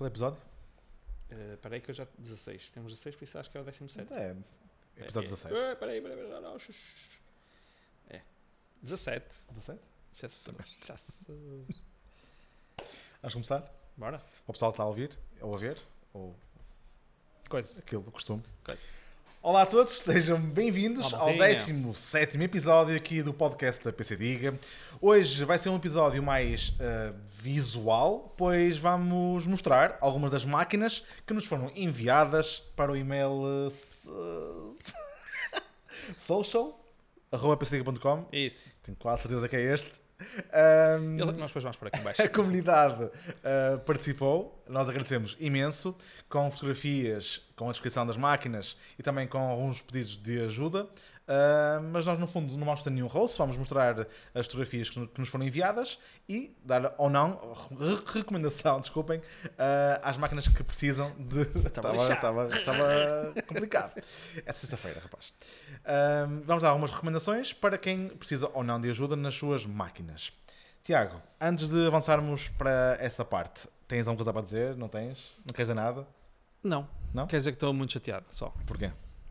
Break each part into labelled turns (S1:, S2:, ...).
S1: Qual é o episódio?
S2: Uh, peraí que eu já... 16. Temos 16, por isso acho que é o 17.
S1: É, episódio
S2: é,
S1: 17.
S2: É, peraí, peraí, peraí. Não, xux. É. 17.
S1: 17?
S2: Jesus. Jesus.
S1: Vamos começar?
S2: Bora.
S1: O pessoal está a ouvir, ou a ver, ou
S2: Coisa.
S1: aquilo do costume.
S2: Coisa.
S1: Olá a todos, sejam bem-vindos ao
S2: maltinha.
S1: 17 episódio aqui do podcast da PC Diga. Hoje vai ser um episódio mais ah, visual, pois vamos mostrar algumas das máquinas que nos foram enviadas para o e-mail ah, s- social.pcdiga.com.
S2: Isso.
S1: Tenho quase certeza que é este.
S2: Ele- Nós depois vamos por aqui em baixo.
S1: a comunidade uh, participou, nós agradecemos imenso, com fotografias, com a descrição das máquinas e também com alguns pedidos de ajuda. Uh, mas nós, no fundo, não vamos ter nenhum rosto, vamos mostrar as fotografias que, que nos foram enviadas e dar ou não re- recomendação, desculpem, uh, às máquinas que precisam de. Estava, estava, estava complicado. É sexta-feira, rapaz. Um, vamos dar algumas recomendações para quem precisa ou não de ajuda nas suas máquinas. Tiago, antes de avançarmos para essa parte, tens alguma coisa para dizer? Não tens? Não queres dizer nada?
S2: Não.
S1: Não?
S2: Quer dizer que estou muito chateado só.
S1: Porquê?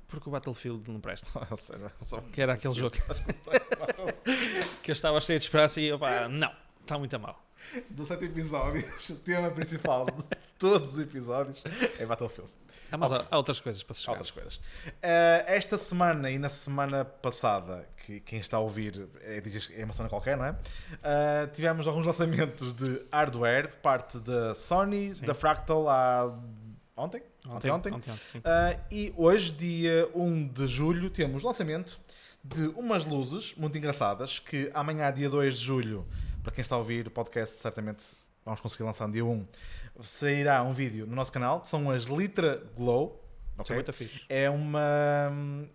S2: Porque o Battlefield não presta.
S1: Ou seja, só-
S2: Que era aquele jogo que eu estava cheio de esperança e opá, não. Está muito a mal.
S1: Do sete episódios, o tema principal de todos os episódios é Battlefield.
S2: Ah, mas há, outras coisas para se jogar.
S1: Outras coisas. Uh, esta semana e na semana passada, que quem está a ouvir é, é uma semana qualquer, não é? Uh, tivemos alguns lançamentos de hardware por parte da Sony,
S2: Sim.
S1: da Fractal há ontem? Ontem, ontem.
S2: ontem, sim.
S1: Uh, e hoje, dia 1 de julho, temos lançamento de umas luzes muito engraçadas que amanhã, dia 2 de julho, para quem está a ouvir o podcast, certamente vamos conseguir lançar no dia 1, sairá um vídeo no nosso canal, que são as Litra Glow.
S2: São
S1: ok?
S2: muito fixe.
S1: É uma,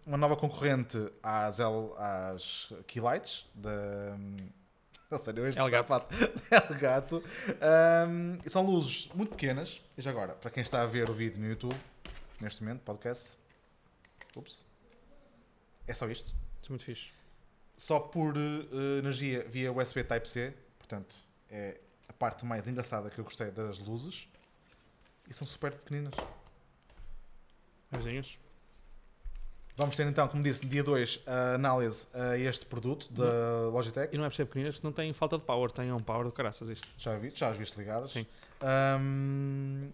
S1: uma nova concorrente às, L, às Keylights da. A sério, este
S2: Elgato.
S1: tá fato- Elgato. Um, e são luzes muito pequenas. E já agora, para quem está a ver o vídeo no YouTube, neste momento, podcast. Ups. É só isto.
S2: São muito fixe.
S1: Só por eh, energia via USB Type-C. Portanto, é a parte mais engraçada que eu gostei das luzes. E são super pequeninas.
S2: Vizinhos.
S1: Vamos ter então, como disse, dia 2 a análise a este produto da Logitech.
S2: E não é por ser pequeninas, não tem falta de power, tem um power do caraças isto.
S1: Já, vi, já as viste ligadas.
S2: Sim.
S1: Ahm,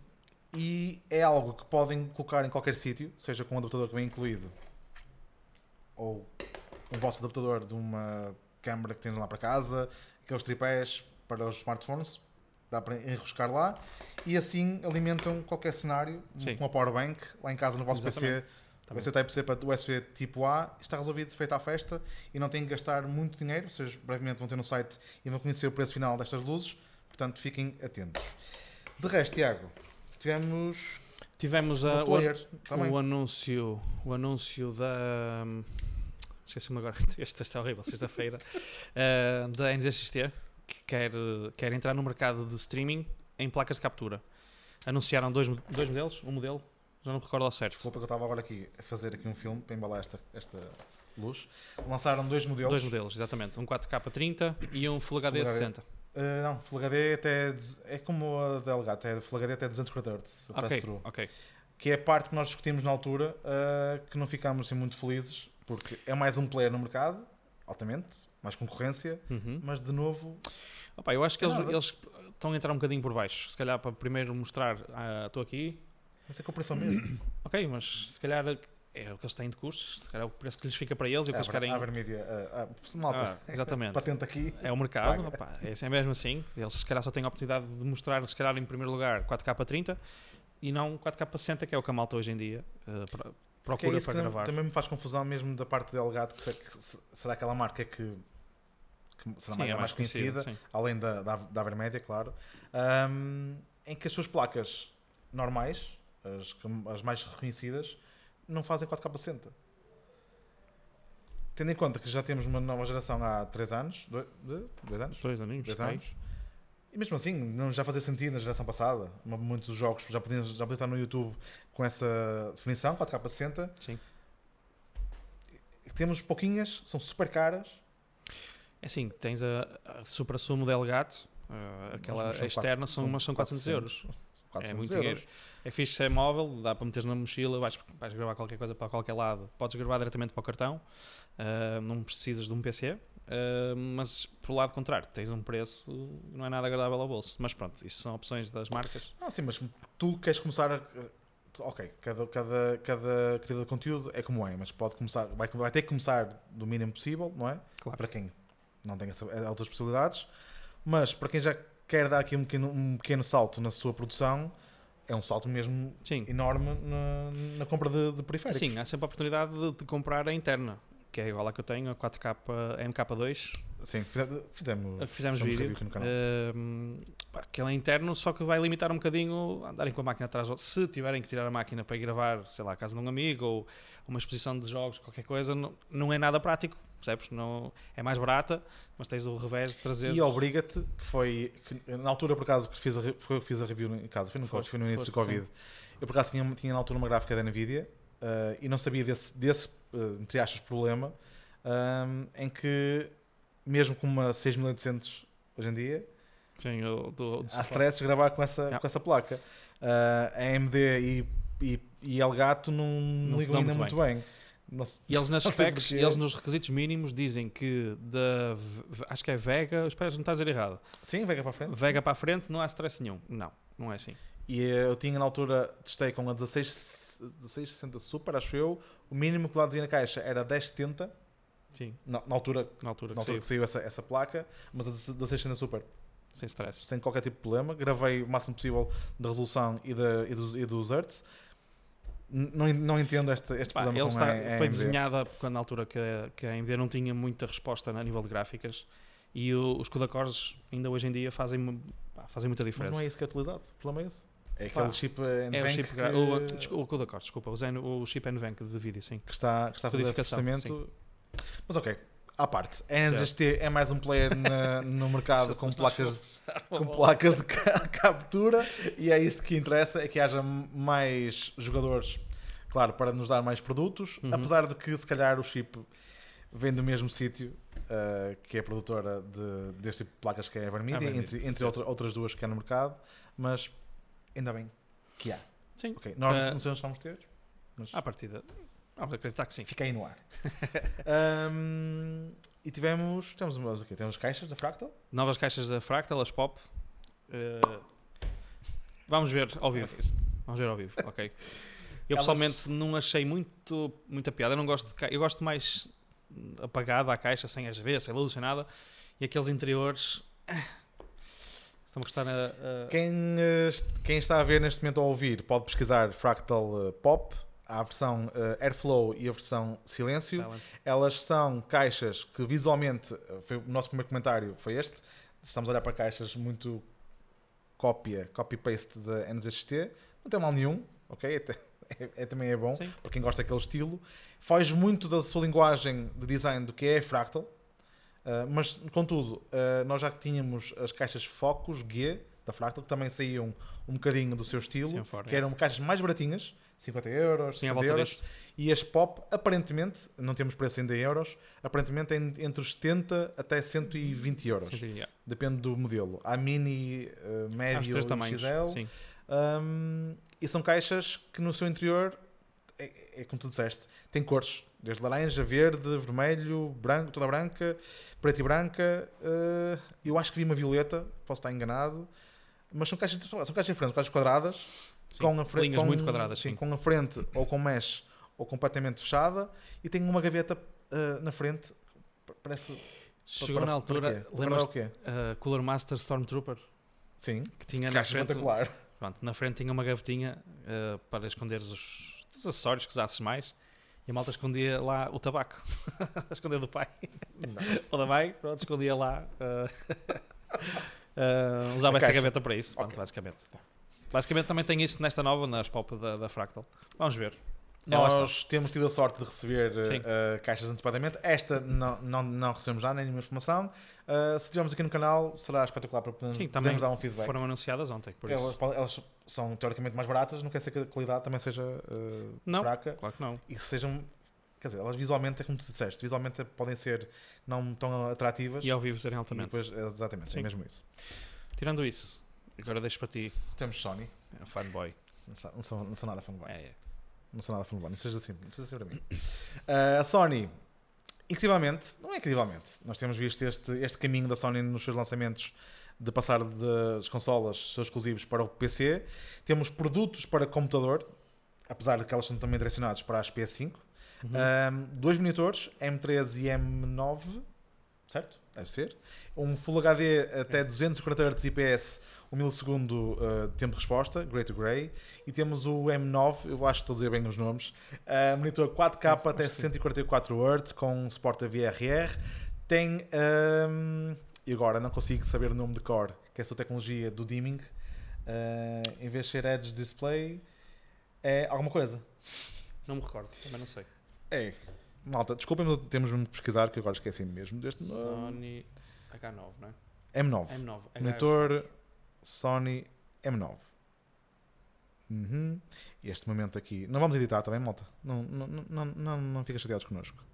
S1: e é algo que podem colocar em qualquer sítio, seja com um adaptador que vem incluído ou o vosso adaptador de uma câmera que tens lá para casa, aqueles tripés para os smartphones, dá para enroscar lá e assim alimentam qualquer cenário
S2: Sim.
S1: com uma powerbank lá em casa no vosso
S2: Exatamente.
S1: PC.
S2: Também.
S1: USB Type-C para USB tipo A está resolvido, feita a festa e não têm que gastar muito dinheiro. Vocês brevemente vão ter no site e vão conhecer o preço final destas luzes. Portanto, fiquem atentos. De resto, Tiago, tivemos
S2: Tivemos a,
S1: o
S2: Ah, o, o anúncio, o anúncio da. hum, Esqueci-me agora, este está horrível, sexta-feira. uh, da NZXT, que quer, quer entrar no mercado de streaming em placas de captura. Anunciaram dois, dois modelos, um modelo, já não me recordo ao certo.
S1: Desculpa que eu estava agora aqui a fazer aqui um filme para embalar esta, esta luz. Lançaram dois modelos.
S2: Dois modelos, exatamente. Um 4K30 e um Full HD
S1: Full HD.
S2: 60.
S1: Uh, não, Full HD até é como a da Elgato, é Full HD até 240 Hz,
S2: Ok,
S1: pass-through.
S2: ok.
S1: que é a parte que nós discutimos na altura, uh, que não ficámos assim, muito felizes, porque é mais um player no mercado, altamente, mais concorrência,
S2: Uhum.
S1: mas de novo,
S2: Opa, eu acho que eles, eles estão a entrar um bocadinho por baixo. Se calhar para primeiro mostrar, ah, estou aqui,
S1: mas é comparação mesmo.
S2: ok, mas se calhar é o que eles têm de custos, se calhar é o preço que lhes fica para eles e o que
S1: É,
S2: eles querem.
S1: a Avermedia, uh, uh, malta,
S2: Ah, exatamente.
S1: patente aqui,
S2: É o mercado, opá, é assim- é mesmo assim. Eles se calhar só têm a oportunidade de mostrar, se calhar em primeiro lugar, 4K30 e não 4K60, que é o que a malta hoje em dia
S1: é
S2: procura para gravar.
S1: também me faz confusão mesmo da parte de Elgato, que, que se- será aquela marca que, que será
S2: Sim,
S1: mais,
S2: é
S1: mais conhecida,
S2: sim.
S1: além da, da, da Avermédia, claro, um, em que as suas placas normais, as, as mais reconhecidas, não fazem 4K60. Tendo em conta que já temos uma nova geração há 3 anos, 2 anos,
S2: Dois aninhos,
S1: Dois
S2: três.
S1: anos. e mesmo assim não já fazia sentido na geração passada. Muitos jogos já podiam, já podiam estar no YouTube com essa definição, 4K60.
S2: Sim.
S1: Temos pouquinhas, são super caras.
S2: É assim, tens a, a supra-sumo Delgato, eh, aquela
S1: são
S2: externa, são, mas são 400 euros.
S1: 400
S2: é muito
S1: euros.
S2: dinheiro. É fixe ser móvel, dá para meter na mochila, vais, vais gravar qualquer coisa para qualquer lado, podes gravar diretamente para o cartão, ah, não precisas de um PC, ah, mas por lado contrário, tens um preço não é nada agradável ao bolso. Mas pronto, isso são opções das marcas.
S1: Ah, sim, mas tu queres começar a. Ok, cada, cada, cada criador de conteúdo é como é, mas pode começar, vai, vai ter que começar do mínimo possível, não é?
S2: Claro.
S1: Para quem não tem essa, outras possibilidades, mas para quem já quer dar aqui um pequeno, um pequeno salto na sua produção, é um salto mesmo
S2: Sim,
S1: enorme na, na compra de, de periféricos.
S2: sim há sempre a oportunidade de, de comprar a interna, que é igual à que eu tenho, a 4K MK2,
S1: Sim, fizemos, fizemos,
S2: fizemos vídeo.
S1: aqui no canal.
S2: Ahm, pá, aquele é interno, só que vai limitar um bocadinho andarem com a máquina atrás. Se tiverem que tirar a máquina para ir gravar, sei lá, a casa de um amigo ou uma exposição de jogos, qualquer coisa, não, não é nada prático, percebes? Não, é mais barata, mas tens o revés de trazer.
S1: E obriga-te, que foi que, na altura por acaso que fiz a, foi fiz a review em casa, foi no,
S2: Foste,
S1: foi no início do Covid. Eu por acaso tinha, tinha na altura uma gráfica da Nvidia eh, e não sabia desse, desse eh, entre aspas, problema ahm, em que, mesmo com uma 6800 hoje em dia,
S2: Sim, do, do
S1: há stress de gravar com essa,
S2: Yeah.
S1: com essa placa. Ah, a AMD e, e, e Elgato não,
S2: Não
S1: ligam ainda
S2: muito
S1: muito bem.
S2: E eles nas specs, eles nos requisitos mínimos dizem que da acho que é Vega, espero não estar a dizer errado.
S1: Sim, Vega para a frente.
S2: Vega para a frente não há stress nenhum. Não, não é assim.
S1: E eu tinha na altura, testei com a 16, 1660 Super, acho eu. O mínimo que lá dizia na caixa era 1070,
S2: Sim,
S1: na, na altura,
S2: na altura
S1: na
S2: que
S1: altura
S2: saiu,
S1: que saiu essa, essa placa, mas a 1660 Super,
S2: sem stress.
S1: sem qualquer tipo de problema. Gravei o máximo possível da resolução e, da, e, dos, e dos hertz. Não, não entendo este, este
S2: Pá,
S1: problema
S2: ele está,
S1: a, a
S2: foi
S1: AMD.
S2: desenhada quando na altura que, a- que a AMD não tinha muita resposta a nível de gráficas e o- os CUDA cores ainda hoje em dia fazem, pá, fazem muita
S1: Mas
S2: diferença.
S1: não é isso que é utilizado. O problema é esse. É
S2: Pá,
S1: aquele chip
S2: é o
S1: NVENC
S2: chip,
S1: que,
S2: o, desculpa, o CUDA cores, desculpa, o, Zen, o chip NVENC de vídeo, sim.
S1: que está, que está a fazer processamento. Mas ok, à parte. A NZXT é mais um player na- no mercado com placas com placas de ca- captura e é isso que interessa, é que haja mais jogadores, claro, para nos dar mais produtos,
S2: Uhum.
S1: apesar de que se calhar o chip vem do mesmo sítio uh, que é produtora de, deste tipo de placas que é a Evermedia,
S2: Evermedia,
S1: entre, entre outra- outras duas que há no mercado, mas ainda bem que há.
S2: Sim.
S1: Ok, Nós
S2: Uh,
S1: não vamos ter, mas
S2: À partida, vamos acreditar que sim.
S1: aí no ar. Um, e tivemos, temos, umas- ok, temos caixas da Fractal.
S2: Novas caixas da Fractal, as Pop. Eh, vamos ver ao vivo. Vamos ver ao vivo, ok. Eu
S1: Elas-
S2: pessoalmente não achei muito, muita piada. Eu não gosto de ca... Eu gosto mais apagada a caixa, sem RGB, sem luz, sem nada. E aqueles interiores. eh, Estão a gostar a. a-
S1: Quem, eh, quem está a ver neste momento ou a ouvir pode pesquisar Fractal Pop. Há a versão eh, Airflow e a versão Silêncio. Elas são caixas que visualmente, eh, foi o nosso primeiro comentário foi este. Estamos a olhar para caixas muito cópia, copy-paste da NZXT. Não tem mal nenhum, ok? Até- É, é- também é bom
S2: Sim.
S1: para quem gosta daquele estilo. Foge muito da sua linguagem de design do que é Fractal. Uh, mas, contudo, uh, nós já tínhamos as caixas Focus G da Fractal, que também saíam um bocadinho do seu estilo,
S2: Sim, fora,
S1: que
S2: é.
S1: eram caixas mais baratinhas, 50 euros,
S2: Sim, à
S1: 60
S2: volta
S1: euros. E as Pop, aparentemente, não temos preço ainda em euros, aparentemente é en- entre os 70 até 120 euros.
S2: Sim, yeah.
S1: Depende do modelo. Há mini, uh, médio e. XL.
S2: Sim.
S1: Um, e são caixas que no seu interior, é, é como tu disseste, tem cores. Desde laranja, verde, vermelho, branco, toda branca, preta e branca. uh, eu acho que vi uma violeta, posso estar enganado. Mas são caixas, são caixas diferentes, caixas quadradas,
S2: Sim.
S1: com a frente,
S2: Linhas
S1: com,
S2: muito quadradas, sim.
S1: com a frente ou com mesh ou completamente fechada e tem uma gaveta uh, na frente. Parece.
S2: Chegou
S1: para-
S2: na altura, lembras
S1: o quê?
S2: uh, Cooler Master Stormtrooper?
S1: Sim,
S2: Que tinha na
S1: caixa
S2: frente,
S1: espetacular.
S2: pronto, na frente tinha uma gavetinha uh, para esconder os, os acessórios que usasses mais. E a malta escondia lá o tabaco. escondia do pai. Ou da mãe, pronto, escondia lá. uh, uh, usava
S1: A
S2: essa gaveta para isso, pronto,
S1: Ok.
S2: basicamente. Basicamente também tem isso nesta nova, nas pop da, da Fractal. Vamos ver.
S1: Nós temos tido a sorte de receber uh, caixas antecipadamente. Esta não, não, não recebemos já, nem nenhuma informação. Uh, se tivermos aqui no canal, será espetacular para podermos,
S2: Sim,
S1: podermos dar um feedback.
S2: Foram anunciadas ontem, por
S1: elas,
S2: isso.
S1: elas são teoricamente mais baratas, não quer dizer que a qualidade também seja uh,
S2: Não.
S1: fraca
S2: Claro que não.
S1: e que sejam. Quer dizer, elas visualmente, é como tu disseste, visualmente podem ser não tão atrativas.
S2: E ao vivo serem altamente.
S1: depois, exatamente,
S2: Sim.
S1: é mesmo isso.
S2: Tirando isso, Agora deixo para ti,
S1: temos Sony,
S2: é fanboy.
S1: não sou, não sou, não sou nada fanboy.
S2: É, é.
S1: Não sou nada fanboy, não seja assim, não seja assim para mim. Uh, a Sony, incrivelmente, não é incrivelmente, nós temos visto este, este caminho da Sony nos seus lançamentos de passar das consolas, seus exclusivos, para o PC. Temos produtos para computador, apesar de que elas são também direcionados para as PS5.
S2: Uhum.
S1: Um, dois monitores, M3 e M9, certo? Deve ser. Um Full HD até 240 Hz IPS, 1 milissegundo uh, de tempo de resposta, Grey to Grey. E temos o M9, eu acho que estou a dizer bem os nomes, uh, monitor 4K até
S2: acho que sim.
S1: 144 Hz, com suporte a VRR. Tem, um, e agora não consigo saber o nome de core, que é a sua tecnologia do dimming. Uh, em vez de ser Edge Display, é alguma coisa.
S2: Não me recordo, também não sei.
S1: É. Malta, desculpem, mas temos mesmo de pesquisar, que agora esqueci mesmo deste nome.
S2: Sony H9, não é?
S1: M9.
S2: M9. H-
S1: Monitor Sony M9. Uhum. Este momento aqui. Não vamos editar também, malta. Não, não, não, não, não, fiquem chateados connosco.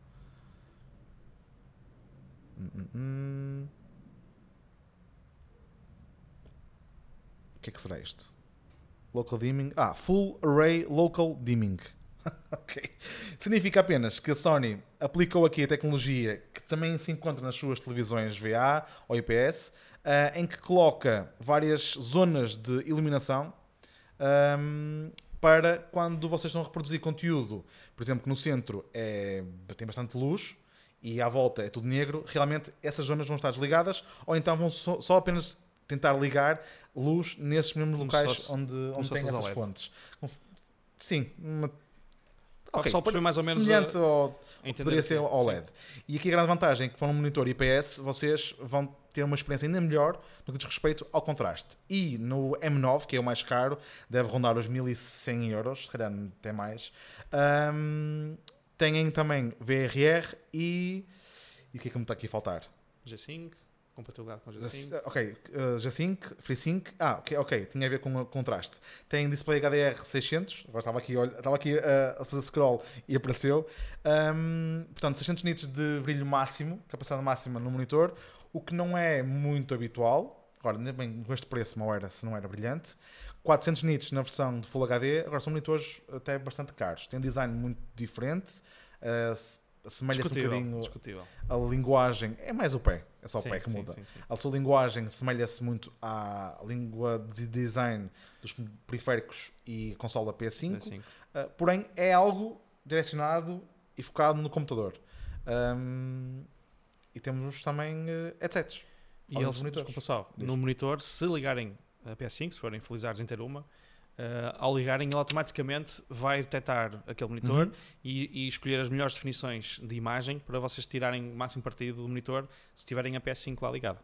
S1: Hum, hum, hum. O que é que será isto? Local dimming. Ah, Full Array Local Dimming. ok. Significa apenas que a Sony aplicou aqui a tecnologia que também se encontra nas suas televisões VA ou IPS, ah, em que coloca várias zonas de iluminação ahm, para quando vocês estão a reproduzir conteúdo, por exemplo, que no centro é, tem bastante luz e à volta é tudo negro, realmente essas zonas vão estar desligadas ou então vão só, só apenas tentar ligar luz nesses mesmos locais onde, onde tem essas fontes. Sim, uma...
S2: Para o pessoal perceber mais ou menos
S1: semelhante ao,
S2: Entender
S1: poderia ser. OLED. E aqui a grande vantagem é que para um monitor IPS vocês vão ter uma experiência ainda melhor no que diz respeito ao contraste. E no M9, que é o mais caro, deve rondar os 1100 euros, se calhar até mais, ahm, têm também VRR e... E o que é que me está aqui a faltar?
S2: G5, compatibilidade com G5.
S1: Ok, uh, G-Sync, FreeSync. Ah, ok, ok, tinha a ver com o contraste. Tem display HDR 600. Agora estava aqui, olha, estava aqui uh, a fazer scroll e apareceu. Um, portanto, 600 nits de brilho máximo, capacidade máxima no monitor, o que não é muito habitual. Agora, nem bem com este preço, não era, se não era brilhante. 400 nits na versão de Full HD. Agora, são monitores até bastante caros. Tem um design muito diferente. Uh, Assemelha-se um bocadinho
S2: discutível.
S1: a linguagem. É mais o pé, é só
S2: Sim,
S1: o pé que muda.
S2: sim, sim.
S1: A sua linguagem semelha-se muito à língua de design dos periféricos e consola PS5,
S2: G5.
S1: uh, porém é algo direcionado e focado no computador. Um, e temos também uh, headsets.
S2: E eles, desculpa só,
S1: Diz.
S2: no monitor, se ligarem a PS5, se forem felizardos em ter uma, eh, ao ligarem, ele automaticamente vai detectar aquele monitor
S1: Uhum.
S2: e, e escolher as melhores definições de imagem para vocês tirarem o máximo partido do monitor se tiverem a PS5 lá ligado.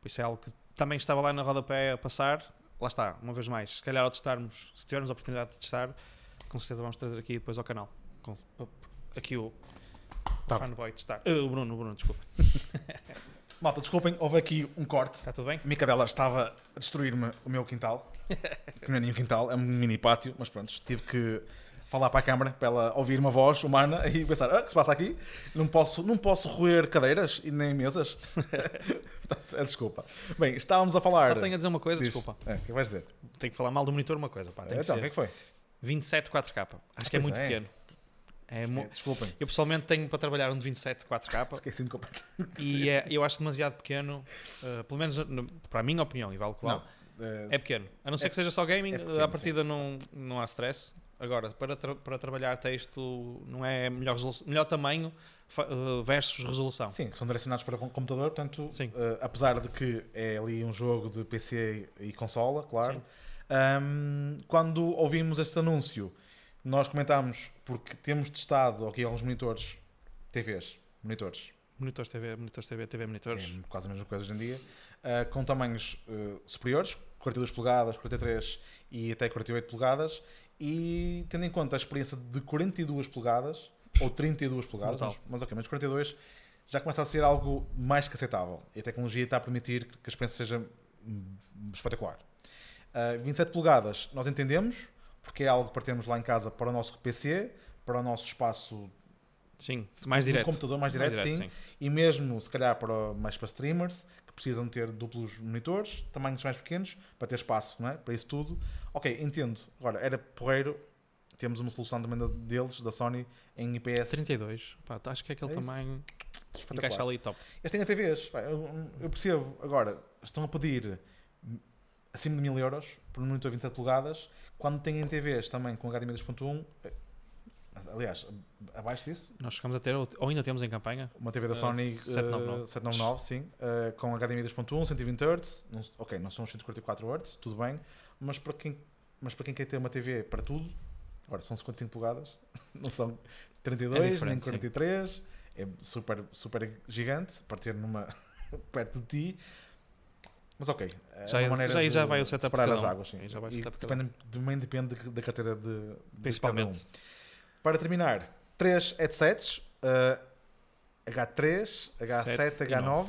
S2: Por isso é algo que também estava lá na rodapé a passar. Lá está, uma vez mais. Se calhar ao testarmos, se tivermos a oportunidade de testar, com certeza vamos trazer aqui depois ao canal. Aqui o,
S1: Tá.
S2: o fanboy testar. Eh, o Bruno, o Bruno, desculpa.
S1: Malta, desculpem, houve aqui um corte.
S2: Está tudo bem?
S1: A minha cadela estava a destruir-me o meu quintal. que não é nenhum quintal, é um mini pátio, mas pronto, tive que falar para a câmara para ela ouvir uma voz humana e pensar: ah, o que se passa aqui? Não posso, não posso roer cadeiras e nem mesas. Portanto, é desculpa. Bem, estávamos a falar.
S2: Só tenho a dizer uma coisa,
S1: Diz.
S2: desculpa.
S1: É, o que vais dizer?
S2: Tenho que falar mal do monitor uma coisa, pá. Tem que
S1: então, o que é que foi?
S2: 27 4K. Acho que é muito
S1: é.
S2: pequeno. É
S1: É, desculpem,
S2: Eu pessoalmente tenho para trabalhar um de 27 4K
S1: esqueci-me completamente.
S2: e é- eu acho demasiado pequeno, uh, pelo menos no- para a minha opinião, e vale que vale.
S1: Não, eh,
S2: É pequeno. A não ser
S1: É-
S2: que seja só gaming,
S1: é pequeno,
S2: à partida não, não há stress. Agora, para, tra- para trabalhar texto, não é melhor, melhor tamanho uh, versus resolução.
S1: Sim, que são direcionados para o computador, portanto, eh, apesar de que é ali um jogo de PC e consola, claro, ahm, quando ouvimos este anúncio, nós comentámos, porque temos testado aqui alguns monitores, TVs, monitores,
S2: Monitores TV, monitores TV, TV monitores.
S1: é quase a mesma coisa hoje em dia, ah, com tamanhos eh, superiores, 42 polegadas, 43 e até 48 polegadas, e tendo em conta a experiência de 42 polegadas, ou 32 polegadas, mas, mas ok, mas 42 já começa a ser algo mais que aceitável. E a tecnologia está a permitir que a experiência seja hum, espetacular. Ah, 27 polegadas nós entendemos, porque é algo que partimos lá em casa para o nosso PC, para o nosso espaço
S2: Sim, mais direto.
S1: computador mais direto, sim.
S2: sim.
S1: E mesmo, se calhar, para, mais para streamers, que precisam ter duplos monitores, tamanhos mais pequenos, para ter espaço, não é? Para isso tudo. Ok, entendo. Agora, era porreiro. Temos uma solução também deles, da Sony, em IPS.
S2: 32. Pá, acho que é aquele
S1: É
S2: tamanho encaixa ali top.
S1: Eles têm a TVs. eu percebo. Agora, estão a pedir acima de mil euros por um monitor 27 polegadas, quando têm TVs também com HDMI 2.1. eh, Aliás, abaixo disso,
S2: Nós chegamos a ter, ou ainda temos em campanha,
S1: uma TV da
S2: Eh,
S1: Sony eh,
S2: 799.
S1: 799, sim, eh, com HDMI 2.1, 120 Hz. Não, ok, não são os 144 Hz, tudo bem, mas para quem, mas para quem quer ter uma TV para tudo, agora são 55 polegadas, não são 32 nem
S2: diferente, sim.
S1: 43, é super, super gigante para ter numa perto de ti. Mas ok, é
S2: Já é-
S1: maneira
S2: já aí já
S1: de
S2: vai o setup de
S1: separar as
S2: um.
S1: águas. Sim.
S2: Já vai
S1: E
S2: de
S1: depende, também depende de- da carteira de, de
S2: principalmente.
S1: cada um. Para terminar, três headsets, uh, H3, H7,
S2: Sete e
S1: H9, uh,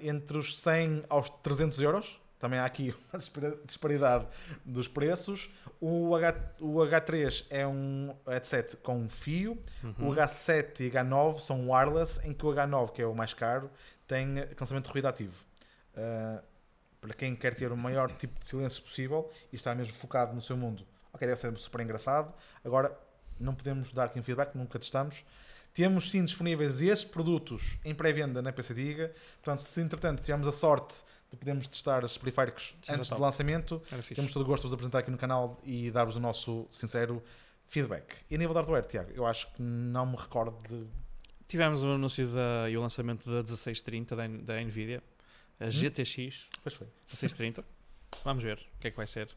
S1: entre os 100 aos 300 euros. Também há aqui uma disparidade dos preços. O, H, o H3 é um headset com fio,
S2: Uhum.
S1: o H7 e H9 são wireless, em que o H9, que é o mais caro, tem cancelamento de ruído ativo. Uh, para quem quer ter o maior tipo de silêncio possível e estar mesmo focado no seu mundo, ok, deve ser super engraçado. Agora, não podemos dar aqui um feedback, nunca testamos. Temos sim disponíveis esses produtos em pré-venda na PC Diga. Portanto, se entretanto tivermos a sorte de podermos testar esses periféricos
S2: Sim,
S1: antes do lançamento, temos todo o gosto de vos apresentar aqui no canal e dar-vos o nosso sincero feedback. E a nível de hardware, Tiago, eu acho que não me recordo de.
S2: Tivemos o anúncio da, e o lançamento da 1630 da, da Nvidia, a
S1: Hum?
S2: GTX
S1: Pois foi.
S2: 1630. Vamos ver o que é que vai ser.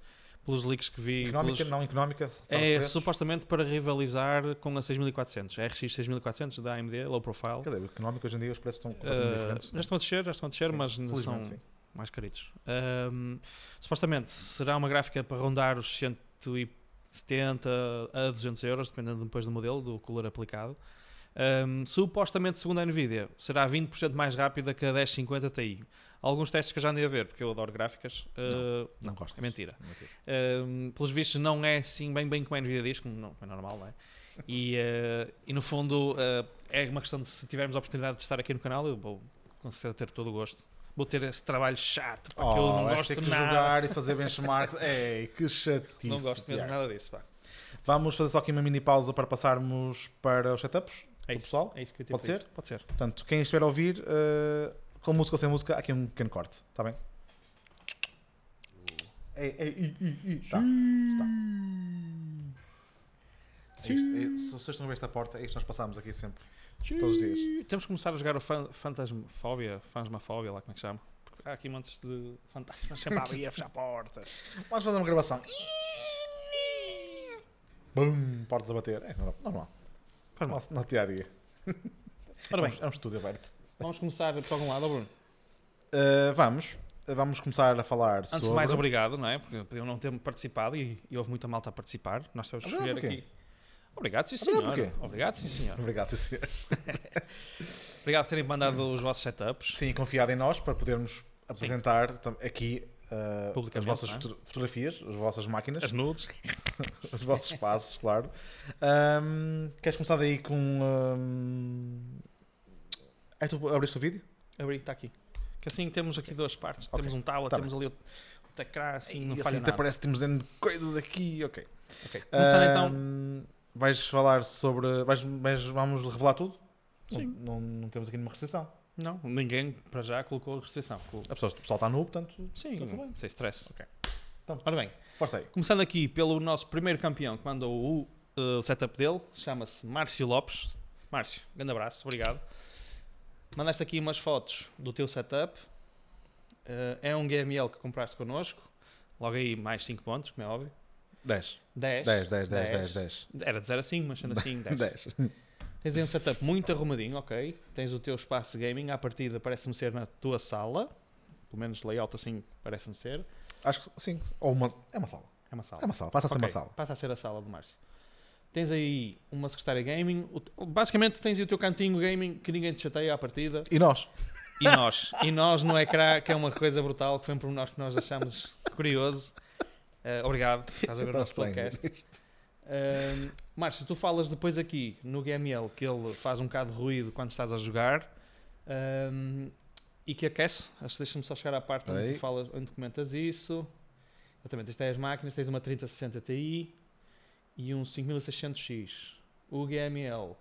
S2: Pelos leaks que vi.
S1: Económica,
S2: pelos-
S1: não económica.
S2: É supostamente para rivalizar com a 6400, a RX 6400 da AMD, low profile.
S1: Quer dizer, económico hoje em dia os preços estão completamente
S2: Uh,
S1: diferentes.
S2: já estão a descer, já estão a descer,
S1: Sim,
S2: mas são
S1: sim.
S2: mais caritos. Um, supostamente será uma gráfica para rondar os 170 a 200 euros, dependendo depois do modelo, do cooler aplicado. Um, supostamente, segundo a Nvidia, será 20% mais rápida que a 1050 Ti. Alguns testes que eu já andei a ver, porque eu adoro gráficas. uh,
S1: Não gosto.
S2: é mentira.
S1: É mentira.
S2: Um, pelos vistos, não é assim bem, bem como a Nvidia diz, como não, é normal, não é? E, uh, e no fundo, uh, é uma questão de se tivermos a oportunidade de estar aqui no canal, eu vou com certeza ter todo o gosto. Vou ter esse trabalho chato, porque eu
S1: Oh,
S2: não
S1: vais
S2: gosto
S1: ter
S2: de
S1: que
S2: nada.
S1: jogar e fazer benchmarks. Ei, que chatice.
S2: não gosto mesmo
S1: Tiago.
S2: nada disso. Pá.
S1: Vamos fazer só aqui uma mini pausa para passarmos para os setups.
S2: É isso,
S1: pessoal?
S2: é isso que eu
S1: Pode ser?
S2: Pode ser.
S1: Portanto, quem estiver a ouvir, eh, com música ou sem música, há aqui um pequeno corte. Está bem? Ei, ei, ei, ei. Está. Está. É isto, é- se vocês estão a ver esta porta, é isto que nós passamos aqui sempre. Todos os dias.
S2: Temos que começar a jogar o fan, Fantasmafobia, Fantasmafobia, lá como é que chama. Porque há aqui montes de fantasmas sempre a abrir a fechar portas.
S1: Vamos fazer uma gravação. Bum, portas a bater. É normal. normal.
S2: Faz mal.
S1: Nosso, nosso dia a dia.
S2: Ora bem,
S1: É um estúdio aberto.
S2: vamos começar por algum lado, Bruno.
S1: Uh, vamos. Vamos começar a falar
S2: Antes
S1: sobre...
S2: de mais, obrigado, não é? Porque podiam não ter participado e, e houve muita malta a participar. Nós
S1: Obrigado
S2: escolher aqui. Obrigado, sim
S1: Obrigado
S2: senhor.
S1: porquê?
S2: Obrigado, sim senhor.
S1: Obrigado, sim, senhor.
S2: Obrigado por terem mandado os vossos setups.
S1: Sim, confiado em nós para podermos apresentar tam- aqui uh, as vossas
S2: é?
S1: foto- fotografias, as vossas máquinas,
S2: As nudes.
S1: os vossos espaços, claro. Um, queres começar daí com. Um... É tu abriste o vídeo?
S2: Abri, está aqui. Que assim temos aqui duas partes.
S1: Ok,
S2: Temos um tablet,
S1: tá
S2: temos ali o, o assim, não
S1: e
S2: falha
S1: assim até
S2: nada.
S1: parece que temos dentro de coisas aqui. Ok.
S2: Ok. Começando então.
S1: Um, Vais falar sobre. Vais, vais- vamos revelar tudo?
S2: Sim.
S1: Não, não, não temos aqui nenhuma restrição.
S2: Não, ninguém para já colocou restrição. Col-
S1: A pessoa, o pessoal está nu, portanto.
S2: Sim,
S1: Tudo bem.
S2: sem stress.
S1: Ok. Então.
S2: Ora bem,
S1: Força aí.
S2: começando aqui pelo nosso primeiro campeão que mandou o uh, setup dele, chama-se Márcio Lopes. Márcio, grande abraço, obrigado. Mandaste aqui umas fotos do teu setup. Uh, é um GML que compraste connosco. Logo aí mais 5 pontos, como é óbvio.
S1: 10.
S2: 10.
S1: 10, 10, 10, 10, 10.
S2: Era de 0 a 5, mas sendo assim 10.
S1: 10.
S2: Tens aí um setup muito arrumadinho, ok. Tens o teu espaço gaming, à partida parece-me ser na tua sala. Pelo menos layout assim parece-me ser.
S1: Acho que sim. Ou uma. É uma sala.
S2: É uma sala.
S1: É uma sala. Passa a ser
S2: Ok,
S1: uma sala.
S2: Passa a ser a sala do Márcio. Tens aí uma secretária gaming. Basicamente tens aí o teu cantinho gaming que ninguém te chateia à partida.
S1: E nós?
S2: E nós. e nós no ecrã, que é uma coisa brutal, que foi um por nós que nós achamos curioso. Eh, obrigado, estás a ver o nosso podcast.
S1: isto.
S2: Márcio, tu falas depois aqui no GML que ele faz um bocado de ruído quando estás a jogar. Ahm, e que aquece. Acho que deixa-me só chegar à parte onde tu falas, onde comentas isso. Exatamente, isto é as máquinas, tens uma 3060 Ti e um 5600X. O GML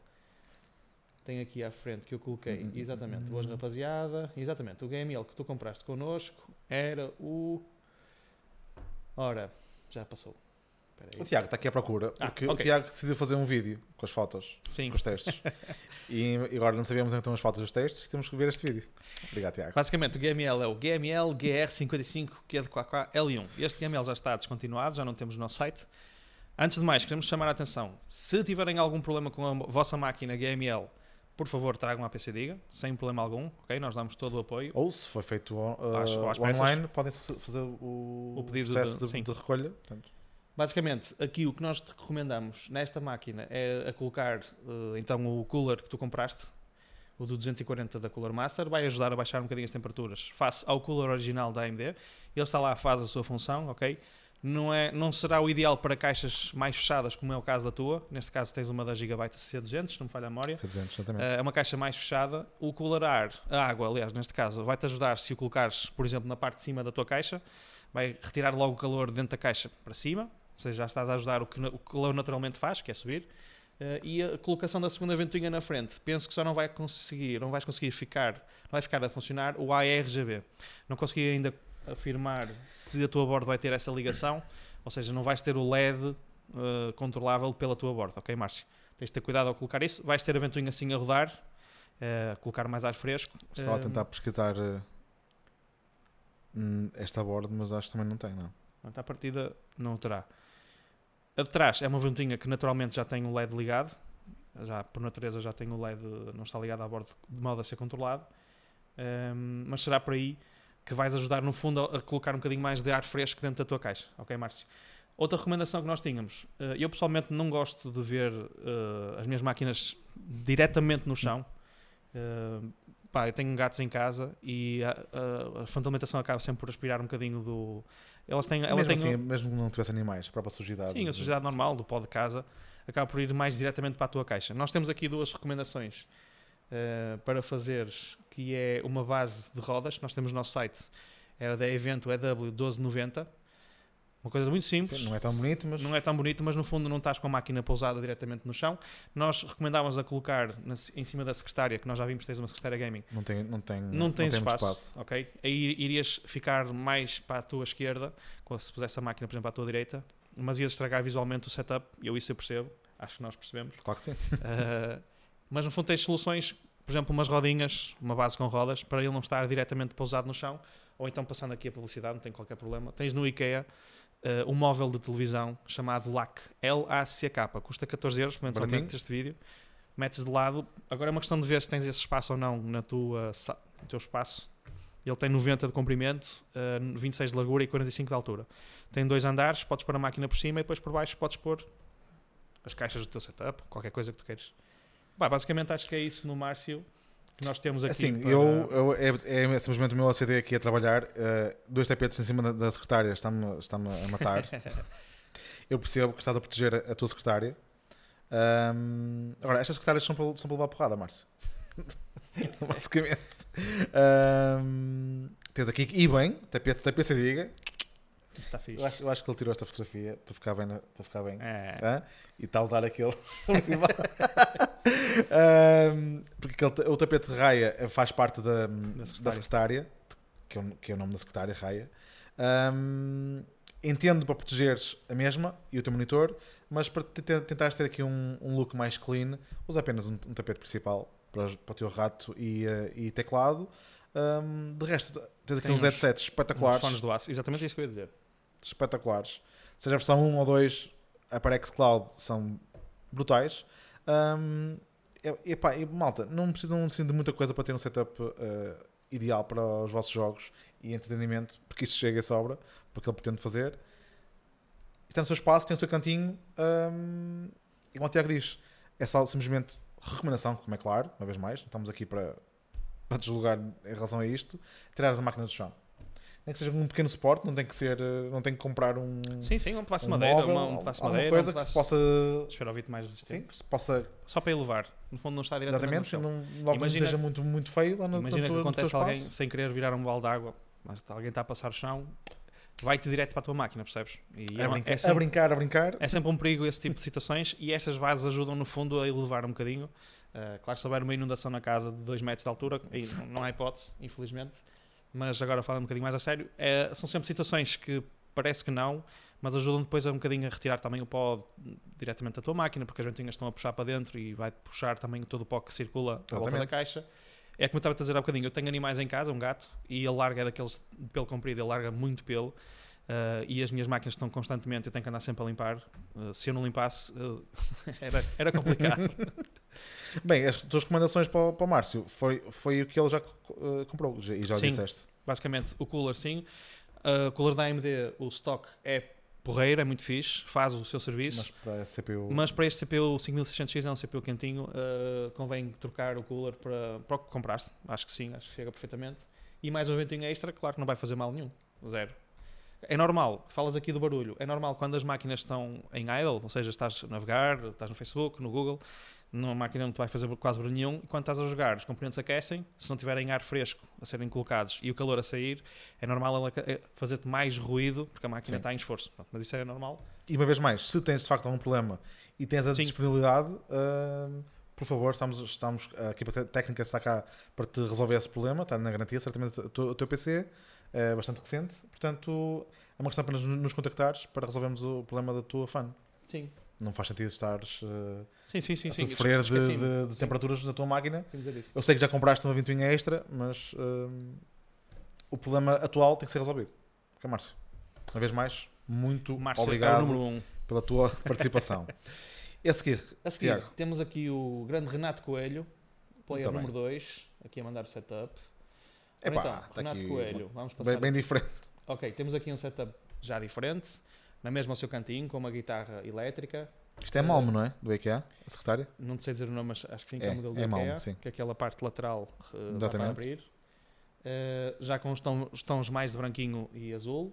S2: tem aqui à frente que eu coloquei,
S1: Hum, hum,
S2: exatamente,
S1: hum,
S2: boas
S1: hum.
S2: rapaziada, exatamente, o GML que tu compraste connosco era o... Ora, já passou.
S1: O Tiago está aqui à procura,
S2: Ah,
S1: porque o
S2: ok.
S1: Tiago decidiu fazer um vídeo com as fotos,
S2: Sim,
S1: com os testes. e agora não sabemos então as fotos dos testes, temos que ver este vídeo. Obrigado, Tiago.
S2: Basicamente, o GML é o GML GR55 que é de QAQA L1. Este GML já está descontinuado, já não temos no nosso site. Antes de mais, queremos chamar a atenção. Se tiverem algum problema com a vossa máquina GML, por favor, tragam a PC Diga, sem problema algum, ok? Nós damos todo o apoio.
S1: Ou se foi feito uh,
S2: Às- às
S1: online, podem fa- fazer o,
S2: O pedido
S1: processo
S2: de-
S1: de, de recolha. Portanto,
S2: Basicamente, aqui o que nós te recomendamos nesta máquina é a colocar eh, então o cooler que tu compraste, o do 240 da Cooler Master, vai ajudar a baixar um bocadinho as temperaturas face ao cooler original da AMD. Ele está lá, faz a sua função, ok? Não, é, não será o ideal para caixas mais fechadas, como é o caso da tua. Neste caso tens uma da Gigabyte CC200, não me falha a memória.
S1: 700, exatamente.
S2: Eh, É uma caixa mais fechada. O cooler ar, a água, aliás, neste caso, vai-te ajudar se o colocares, por exemplo, na parte de cima da tua caixa, vai retirar logo o calor dentro da caixa para cima, seja, já estás a ajudar o que o calor naturalmente faz, que é subir. Eh, e a colocação da segunda ventoinha na frente, penso que só não vai conseguir, não vais conseguir ficar, não vai ficar a funcionar o ARGB. Não consegui ainda afirmar se a tua bordo vai ter essa ligação, ou seja, não vais ter o LED eh, controlável pela tua bordo, ok, Márcio? Tens de ter cuidado ao colocar isso. Vais ter a ventoinha assim a rodar, eh, colocar mais ar fresco.
S1: Estava a tentar pesquisar uh, hum, esta borda, mas acho que também não tem, não.
S2: À partida não terá. A de trás é uma ventoinha que naturalmente já tem o LED ligado. Já, por natureza já tem o LED, não está ligado à bordo de modo a ser controlado. Ehm, mas será por aí que vais ajudar no fundo a, a colocar um bocadinho mais de ar fresco dentro da tua caixa. Ok, Márcio? Outra recomendação que nós tínhamos. eh, eu pessoalmente não gosto de ver eh, as minhas máquinas diretamente no chão. Eh, pá, eu tenho gatos em casa e a, a, a fonte de alimentação acaba sempre por aspirar um bocadinho do. Elas têm, ela
S1: mesmo
S2: tem
S1: assim, mesmo que não tivesse animais, a própria sujidade.
S2: Sim, a
S1: de-
S2: sujidade normal do pó de casa acaba por ir mais diretamente para a tua caixa. Nós temos aqui duas recomendações eh, para fazeres, que é uma base de rodas, nós temos no nosso site, é da Evento EW1290, uma coisa muito simples.
S1: Sim, não é tão bonito, mas
S2: Não é tão bonito, mas no fundo não estás com a máquina pousada diretamente no chão. Nós recomendávamos a colocar na- em cima da secretária, que nós já vimos que tens uma secretária gaming,
S1: não tem, não tem,
S2: não tens
S1: muito
S2: espaço, ok? Aí irias ficar mais para a tua esquerda, se pusesse a máquina, por exemplo, à tua direita, mas ias estragar visualmente o setup, eu isso eu percebo, acho que nós percebemos.
S1: Claro que sim.
S2: Uh, mas no fundo tens soluções, por exemplo, umas rodinhas, uma base com rodas, para ele não estar diretamente pousado no chão, ou então passando aqui a publicidade, não tem qualquer problema. Tens no IKEA uh, um móvel de televisão chamado LAC, L-A-C-K, custa 14 euros, mensalmente
S1: Baratinho.
S2: este vídeo. Metes de lado, agora é uma questão de ver se tens esse espaço ou não na tua, no teu espaço. Ele tem 90 de comprimento, uh, 26 de largura e 45 de altura. Tem dois andares, podes pôr a máquina por cima e depois por baixo podes pôr as caixas do teu setup, qualquer coisa que tu queiras. Bah, basicamente acho que é isso no Márcio nós temos aqui.
S1: Assim,
S2: para-
S1: eu, eu- é, é simplesmente o meu OCD aqui a trabalhar. eh, dois tapetes em cima da, da secretária está-me está a matar. eu percebo que estás a proteger a, a tua secretária. Ahm, agora, estas secretárias são para, são para levar porrada, Márcio. Basicamente. Ahm, tens aqui, e bem, tapete, tapete se diga.
S2: Isso está fixe.
S1: Eu acho, eu acho que ele tirou esta fotografia para ficar bem. para ficar bem.
S2: É.
S1: E está a usar aquele Ahm, porque aquele o tapete de raia eh, faz parte da, da,
S2: secretária.
S1: secretária, que, é o, que é o nome da secretária, raia. Ahm, entendo para protegeres a mesma e o teu monitor, mas para te- te- tentares ter aqui um, um look mais clean, usa apenas um, um tapete principal para, para o teu rato e, eh, e teclado. Ahm, de resto, tens aqui
S2: Tem
S1: uns
S2: uns-
S1: headsets espetaculares
S2: fones do aço, exatamente isso que eu ia dizer.
S1: espetaculares. Seja a versão 1 ou 2, a para xCloud são brutais. Um, e, epá, malta, não precisam assim, de muita coisa para ter um setup eh, ideal para os vossos jogos e entretenimento, porque isto chega e sobra, porque ele pretende fazer. E tem o seu espaço, tem o seu cantinho. Um, e o Tiago diz, é só simplesmente recomendação, como é claro, uma vez mais, estamos aqui para, para deslugar em relação a isto, tirar a máquina do chão. Nem que seja um pequeno suporte, não tem que ser, eh, não tem que comprar um,
S2: Sim, sim, um pedaço de
S1: um
S2: madeira,
S1: móvel,
S2: uma, um pedaço de madeira,
S1: coisa
S2: um pedaço
S1: que possa,
S2: esferovite mais resistente.
S1: sim, que se possa
S2: Só para elevar. No fundo não está diretamente
S1: exatamente, não, logo
S2: Imagina-
S1: não esteja muito, muito feio lá no,
S2: Imagina
S1: no,
S2: que acontece alguém
S1: espaço.
S2: sem querer virar um balde de água, mas alguém está a passar o chão, vai-te direto para a tua máquina, percebes? E é,
S1: A
S2: uma- é
S1: a
S2: sempre,
S1: brincar, a brincar.
S2: é sempre um perigo esse tipo de situações e estas bases ajudam no fundo a elevar um bocadinho. Uh, claro, se houver uma inundação na casa de 2 metros de altura, aí não há hipótese, infelizmente. Mas agora falando um bocadinho mais a sério, é- são sempre situações que parece que não, mas ajudam depois a um bocadinho a retirar também o pó diretamente da tua máquina, porque as ventinhas estão a puxar para dentro e vai puxar também todo o pó que circula à volta da caixa. É como eu estava a dizer há bocadinho, eu tenho animais em casa, um gato, e ele larga daqueles de pelo comprido, ele larga muito pelo. uh, e as minhas máquinas estão constantemente, eu tenho que andar sempre a limpar. Uh, se eu não limpasse, uh, era, era complicado.
S1: Bem, as tuas recomendações para, o- para o Márcio foi, foi o que ele já eh, comprou já- e já
S2: Sim.
S1: disseste.
S2: Basicamente, o cooler sim. Uh, o cooler da AMD, o stock é porreiro, é muito fixe, faz o seu serviço.
S1: Mas para CPU.
S2: Mas para este CPU 5600X é um CPU quentinho, uh, convém trocar o cooler para, para o que compraste. Acho que sim, acho que chega perfeitamente. E mais um ventinho extra, claro que não vai fazer mal nenhum. Zero. É normal, falas aqui do barulho, é normal quando as máquinas estão em idle, ou seja, estás a navegar, estás no Facebook, no Google, numa máquina não te vai fazer quase barulho nenhum, e quando estás a jogar, os componentes aquecem, se não tiverem ar fresco a serem colocados e o calor a sair, é normal ela eh, fazer-te mais ruído, porque a máquina
S1: Sim.
S2: está em esforço. Pronto, mas isso é normal.
S1: E uma vez mais, se tens de facto algum problema e tens a
S2: Sim.
S1: disponibilidade, hum, por favor, estamos, estamos, a equipa técnica está cá para te resolver esse problema, está na garantia, certamente o teu, PC é bastante recente, portanto é uma questão apenas nos contactares para resolvermos o problema da tua fan.
S2: Sim.
S1: Não faz sentido estares uh,
S2: Sim, sim, sim.
S1: a sofrer de,
S2: Esqueci-me.
S1: de- de
S2: Sim,
S1: temperaturas na tua máquina. Eu sei que já compraste uma ventoinha extra, mas hum, o problema atual tem que ser resolvido. Ok, Márcio? Uma vez mais, muito
S2: Márcio é
S1: obrigado
S2: 1. Um.
S1: pela tua participação. E a seguir,
S2: A seguir,
S1: Tiago.
S2: temos aqui o grande Renato Coelho, player número 2, aqui a mandar o setup.
S1: Epá,
S2: então,
S1: tá
S2: Renato Coelho, vamos passar.
S1: bem, bem diferente.
S2: Ok, temos aqui um setup já diferente, na mesma ao seu cantinho, com uma guitarra elétrica.
S1: Isto é Malmo, não é? Do IKEA, a secretária?
S2: Não sei dizer o nome, mas acho que sim, que é,
S1: É,
S2: o modelo
S1: é
S2: do
S1: Malmo,
S2: IKEA,
S1: sim.
S2: que é aquela parte lateral uh, dá para
S1: Exatamente.
S2: abrir. Uh, já com os, tom- os tons mais de branquinho e azul,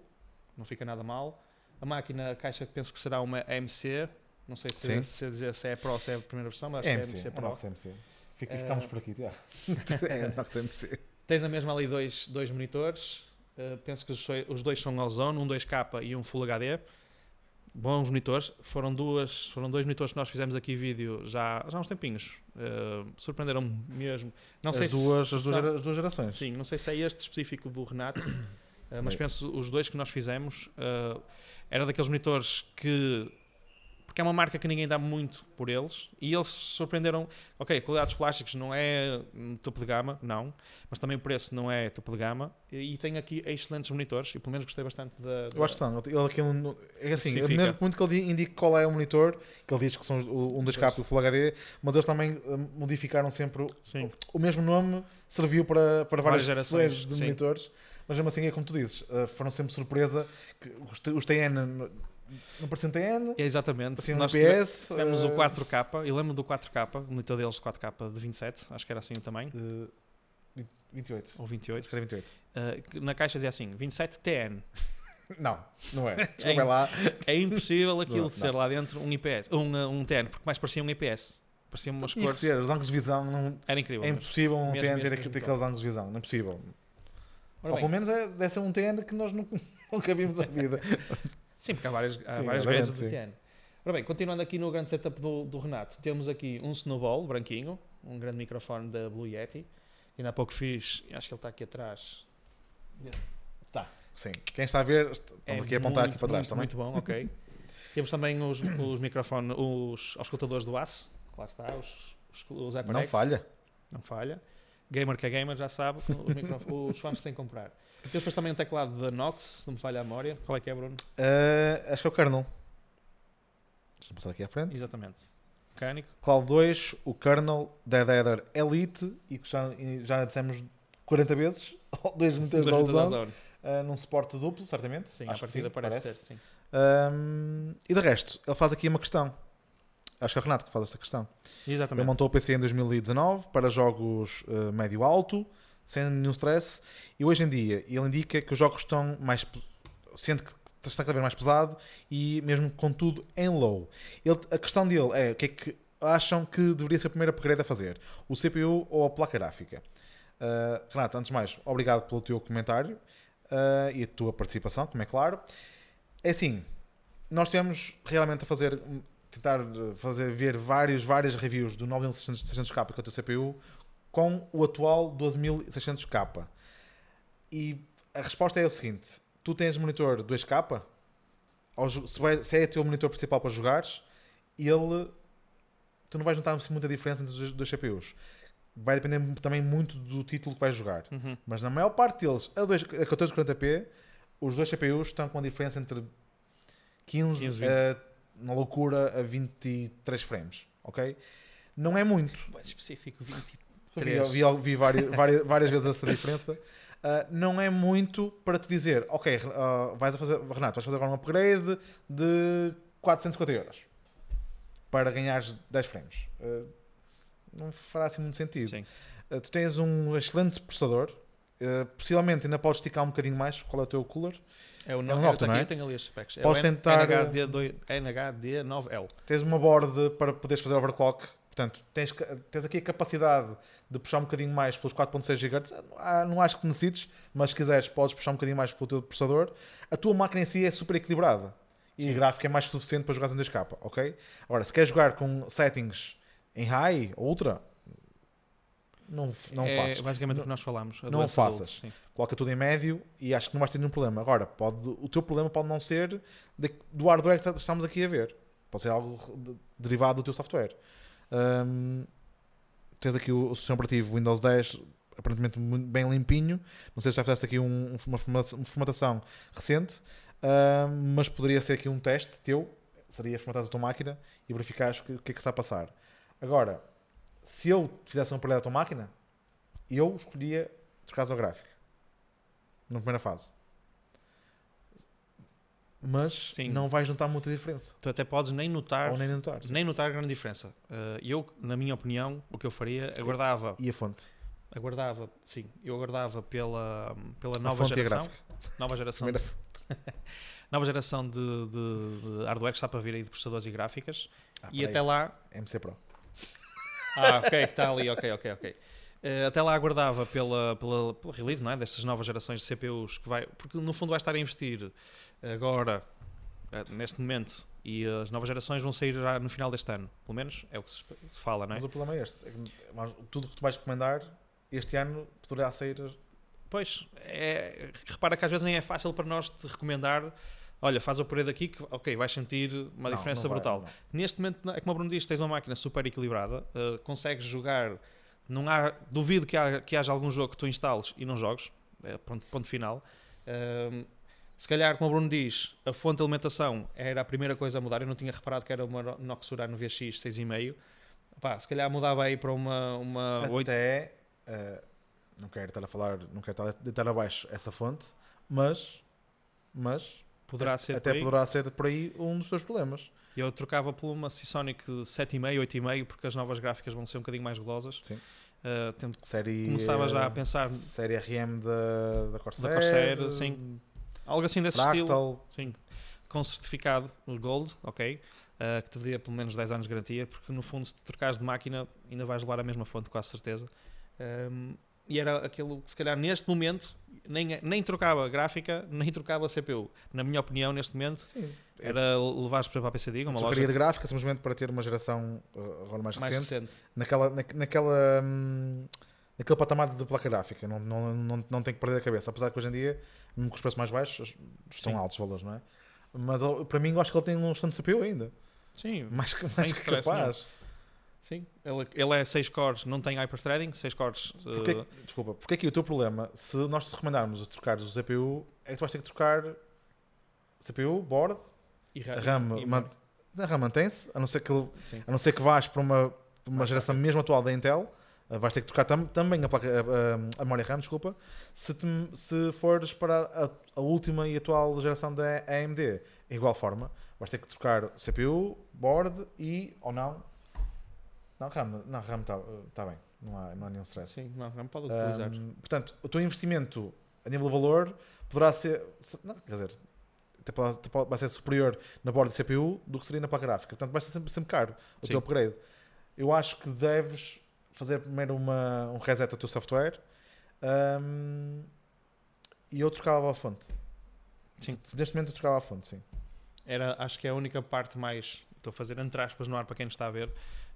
S2: não fica nada mal. A máquina, a caixa, penso que será uma MC, não sei se,
S1: Sim.
S2: se dizer se é Pro ou se é a primeira versão, mas acho
S1: É
S2: que
S1: MC.
S2: é MC
S1: É
S2: Pro.
S1: Nox MC. Fica,
S2: Eh,
S1: ficamos por aqui, Tiago. é Nox MC.
S2: Tens na mesma ali dois, dois monitores. Uh, penso que os, dois são Ozone, um 2K e um Full HD. Bons monitores. Foram, duas, foram dois monitores que nós fizemos aqui vídeo já, já há uns tempinhos. Uh, Surpreenderam-me mesmo. Não sei
S1: As duas,
S2: se
S1: as, duas,
S2: são-
S1: as duas gerações.
S2: Sim, não sei se é este específico do Renato, uh, mas
S1: Bem.
S2: penso os dois que nós fizemos uh, era daqueles monitores que porque é uma marca que ninguém dá muito por eles e eles surpreenderam. Ok, a qualidade dos plásticos não é hum, topo de gama, não, mas também o preço não é topo de gama e, e tem aqui excelentes monitores e pelo menos gostei bastante da.
S1: Eu acho que são. Ele, aquilo, não- é assim,
S2: Especifica.
S1: mesmo muito que ele indique qual é o monitor, que ele diz que são o- um 2K e o Full HD, mas eles também eh, modificaram sempre o,
S2: Sim,
S1: o mesmo nome, serviu para, para várias,
S2: Várias gerações,
S1: de
S2: sim.
S1: monitores, mas mesmo assim é como tu dizes, eh, foram sempre surpresa os TN não, não pareciam TN,
S2: é exatamente.
S1: pareciam
S2: Nós
S1: IPS.
S2: tivemos o
S1: eh,
S2: 4K, e lembro do 4K, o monitor deles 4K de 27, acho que era assim o tamanho,
S1: eh, 28.
S2: ou 28.
S1: Acho que era 28.
S2: Uh, que na caixa dizia assim: 27 TN.
S1: Não, não é.
S2: É
S1: Desculpa lá.
S2: É impossível aquilo
S1: Não,
S2: de ser lá dentro um IPS, um, uh, um TN, porque mais parecia um IPS. Parecia umas cores.
S1: ser, os ângulos de visão, não,
S2: Era incrível.
S1: é impossível um
S2: mesmo,
S1: TN ter,
S2: mesmo,
S1: ter aqueles ângulos de visão, não é possível. Ou pelo menos é, deve ser um TN que nós nunca, nunca vimos na vida.
S2: Sim, porque há várias, há
S1: Sim,
S2: várias grades de. TN. Ora bem, continuando aqui no grande setup do, do Renato, temos aqui um Snowball branquinho, um grande microfone da Blue Yeti. que Ainda há pouco fiz, acho que ele está aqui atrás.
S1: Sim, quem está a ver, estamos
S2: É
S1: aqui a apontar
S2: muito,
S1: aqui para trás
S2: muito,
S1: também.
S2: Muito bom, ok. Temos também os, os microfones, os auscultadores do aço, lá está, os, os, os
S1: Não falha.
S2: Não falha. Gamer que é gamer já sabe que os, os fones têm que comprar. Temos depois também um teclado da Nox, se não me falha a memória. Qual é que é, Bruno?
S1: Eh, acho que é o kernel. Deixa-me passar aqui à frente.
S2: Exatamente. Mecânico.
S1: Cloud 2, o kernel, Dead Adder Elite, e que já, já dissemos 40 vezes, dois monitores da Ozone. uh, num suporte duplo, certamente.
S2: Sim,
S1: Acho
S2: a partida
S1: sim,
S2: parece,
S1: parece.
S2: ser, sim.
S1: Um, e de resto, ele faz aqui uma questão. Acho que é o Renato que faz esta questão. Ele
S2: Exatamente.
S1: montou o PC em 2019 para jogos uh, médio-alto, sem nenhum stress. E hoje em dia, ele indica que os jogos estão mais. sente que está cada vez mais pesado e mesmo com tudo em low. Ele, a questão dele é o que é que acham que deveria ser a primeira upgrade a fazer? O CPU ou a placa gráfica? Uh, Renato, antes de mais, obrigado pelo teu comentário uh, e a tua participação, como é claro. É assim, nós temos realmente a fazer tentar fazer ver vários, várias reviews do 9600K que é o teu CPU com o atual 12600K. E a resposta é o seguinte: tu tens monitor 2K, se é o teu monitor principal para jogares, ele tu não vais notar muita diferença entre os dois CPUs. Vai depender também muito do título que vais jogar.
S2: Uhum.
S1: Mas na maior parte deles, a, 2, a 1440p, os dois CPUs estão com a diferença entre 15, 15 a, na loucura a 23 frames. Ok? Não é muito.
S2: Mais específico, 23.
S1: Vi, vi, vi várias, várias, várias vezes essa diferença. Uh, não é muito para te dizer, ok, uh, vais a fazer, Renato, vais fazer agora um upgrade de 450 euros para ganhares 10 frames. Uh, não fará assim muito sentido. Tu tens um excelente processador, possivelmente ainda podes esticar um bocadinho mais. Qual é o teu cooler?
S2: É o, é o Noctua, não é? Eu tenho ali as specs.
S1: Podes é tentar.
S2: NHD2, NHD9L.
S1: Tens uma board para poderes fazer overclock. Portanto, tens, tens aqui a capacidade de puxar um bocadinho mais pelos 4.6 GHz. Não acho que necessites, mas se quiseres, podes puxar um bocadinho mais pelo teu processador. A tua máquina em si é super equilibrada e Sim. gráfico é mais suficiente para jogar em 2K, ok? Agora, se queres jogar com settings em high, ultra, não, não
S2: é
S1: faças.
S2: basicamente o que nós falamos.
S1: Não faças. Coloca tudo em médio e acho que não vais ter nenhum problema. Agora, pode, o teu problema pode não ser de, do hardware que estamos aqui a ver. Pode ser algo de, derivado do teu software. Um, tens aqui o, o sistema operativo Windows 10 aparentemente bem limpinho. Não sei se já fizeste aqui um, uma formatação recente. Mas poderia ser aqui um teste teu, seria formatar a tua máquina e verificar o que, é que está a passar. Agora, se eu fizesse um aparelho da tua máquina, eu escolhia descasa gráfica na primeira fase. Mas Sim. não vais notar muita diferença.
S2: Tu até podes nem notar,
S1: Ou nem notar,
S2: nem notar grande diferença. Uh, eu, na minha opinião, o que eu faria, aguardava.
S1: E a fonte?
S2: Aguardava, sim, eu aguardava pela, pela nova geração. Nova geração. De, nova geração de, de, de, hardware que está para vir aí de processadores e gráficas. Ah, e até lá.
S1: MC Pro.
S2: Ah, ok, está ali, ok, ok, ok. Uh, até lá aguardava pela, pela, pela, release não é? destas novas gerações de CPUs que vai, porque no fundo vai estar a investir agora, uh, neste momento, e as novas gerações vão sair já no final deste ano. Pelo menos é o que se fala, não é?
S1: Mas o problema é este: é tudo o que tu vais recomendar este ano poderá sair.
S2: Pois, é, repara que às vezes nem é fácil para nós te recomendar. Olha, faz o parede aqui que, ok, vais sentir uma não, diferença não vai, brutal. Não. Neste momento, é como o Bruno diz, tens uma máquina super equilibrada, uh, consegues jogar. Não há, duvido que, há, que haja algum jogo que tu instales e não jogues. É, ponto, ponto final. Uh, se calhar, como o Bruno diz, a fonte de alimentação era a primeira coisa a mudar. Eu não tinha reparado que era uma Nox Urano VX 6,5. Pá, se calhar mudava aí para uma, uma
S1: Até 8. Uh, não quero estar a falar, não quero estar a deitar abaixo essa fonte, mas, mas
S2: poderá ser
S1: até poderá ser por aí um dos teus problemas.
S2: Eu trocava por uma Seasonic 7,5, 8,5, porque as novas gráficas vão ser um bocadinho mais glosas.
S1: Sim.
S2: Uh, tento,
S1: série,
S2: começava já a pensar.
S1: Série RM da, da Corsair.
S2: Da Corsair, sim. Algo assim desse Fractal. estilo. Sim. Com certificado Gold, ok. Uh, que te dê pelo menos 10 anos de garantia, porque no fundo, se tu trocares de máquina, ainda vais levar a mesma fonte, quase certeza. Um, e era aquilo que, se calhar, neste momento, nem, nem trocava gráfica, nem trocava CPU. Na minha opinião, neste momento, Sim. era levar para a PCD, uma
S1: loja. de gráfica simplesmente para ter uma geração uh, agora mais, mais recente, recente, naquela, na, naquela, hum, naquele patamar de placa gráfica. Não, não, não, não tem que perder a cabeça. Apesar que hoje em dia, com os preços mais baixos, estão Sim. altos os valores, não é? Mas para mim, eu acho que ele tem um stand de CPU ainda.
S2: Sim,
S1: mais, mais que capaz. Nenhum.
S2: Sim, ele, ele é 6 cores, não tem hyperthreading, 6 cores.
S1: Porque, uh... Desculpa, porque aqui o teu problema, se nós te recomendarmos trocar o CPU, é que tu vais ter que trocar CPU, board,
S2: e RAM.
S1: RAM, e man, a RAM mantém-se, a não ser que, a não ser que vás para uma, uma geração mesmo atual da Intel, uh, vais ter que trocar tam, também a, placa, a, a, memória RAM, desculpa, se, te, se fores para a, a, última e atual geração da AMD, em igual forma, vais ter que trocar CPU, board e, ou não, Não, RAM não, RAM está tá bem. Não há, não há nenhum stress.
S2: Sim, não, não pode utilizar.
S1: Um, portanto, o teu investimento a nível de valor poderá ser. se- Não, quer dizer, até pode- até pode- vai ser superior na borda de CPU do que seria na placa gráfica. Portanto, vai ser sempre, sempre caro o
S2: Sim.
S1: teu upgrade. Eu acho que deves fazer primeiro uma, um reset ao teu software um, e eu trocava a fonte.
S2: Sim.
S1: Neste momento eu trocava a fonte, sim.
S2: Era, acho que é a única parte mais, estou a fazer entre aspas no ar para quem nos está a ver,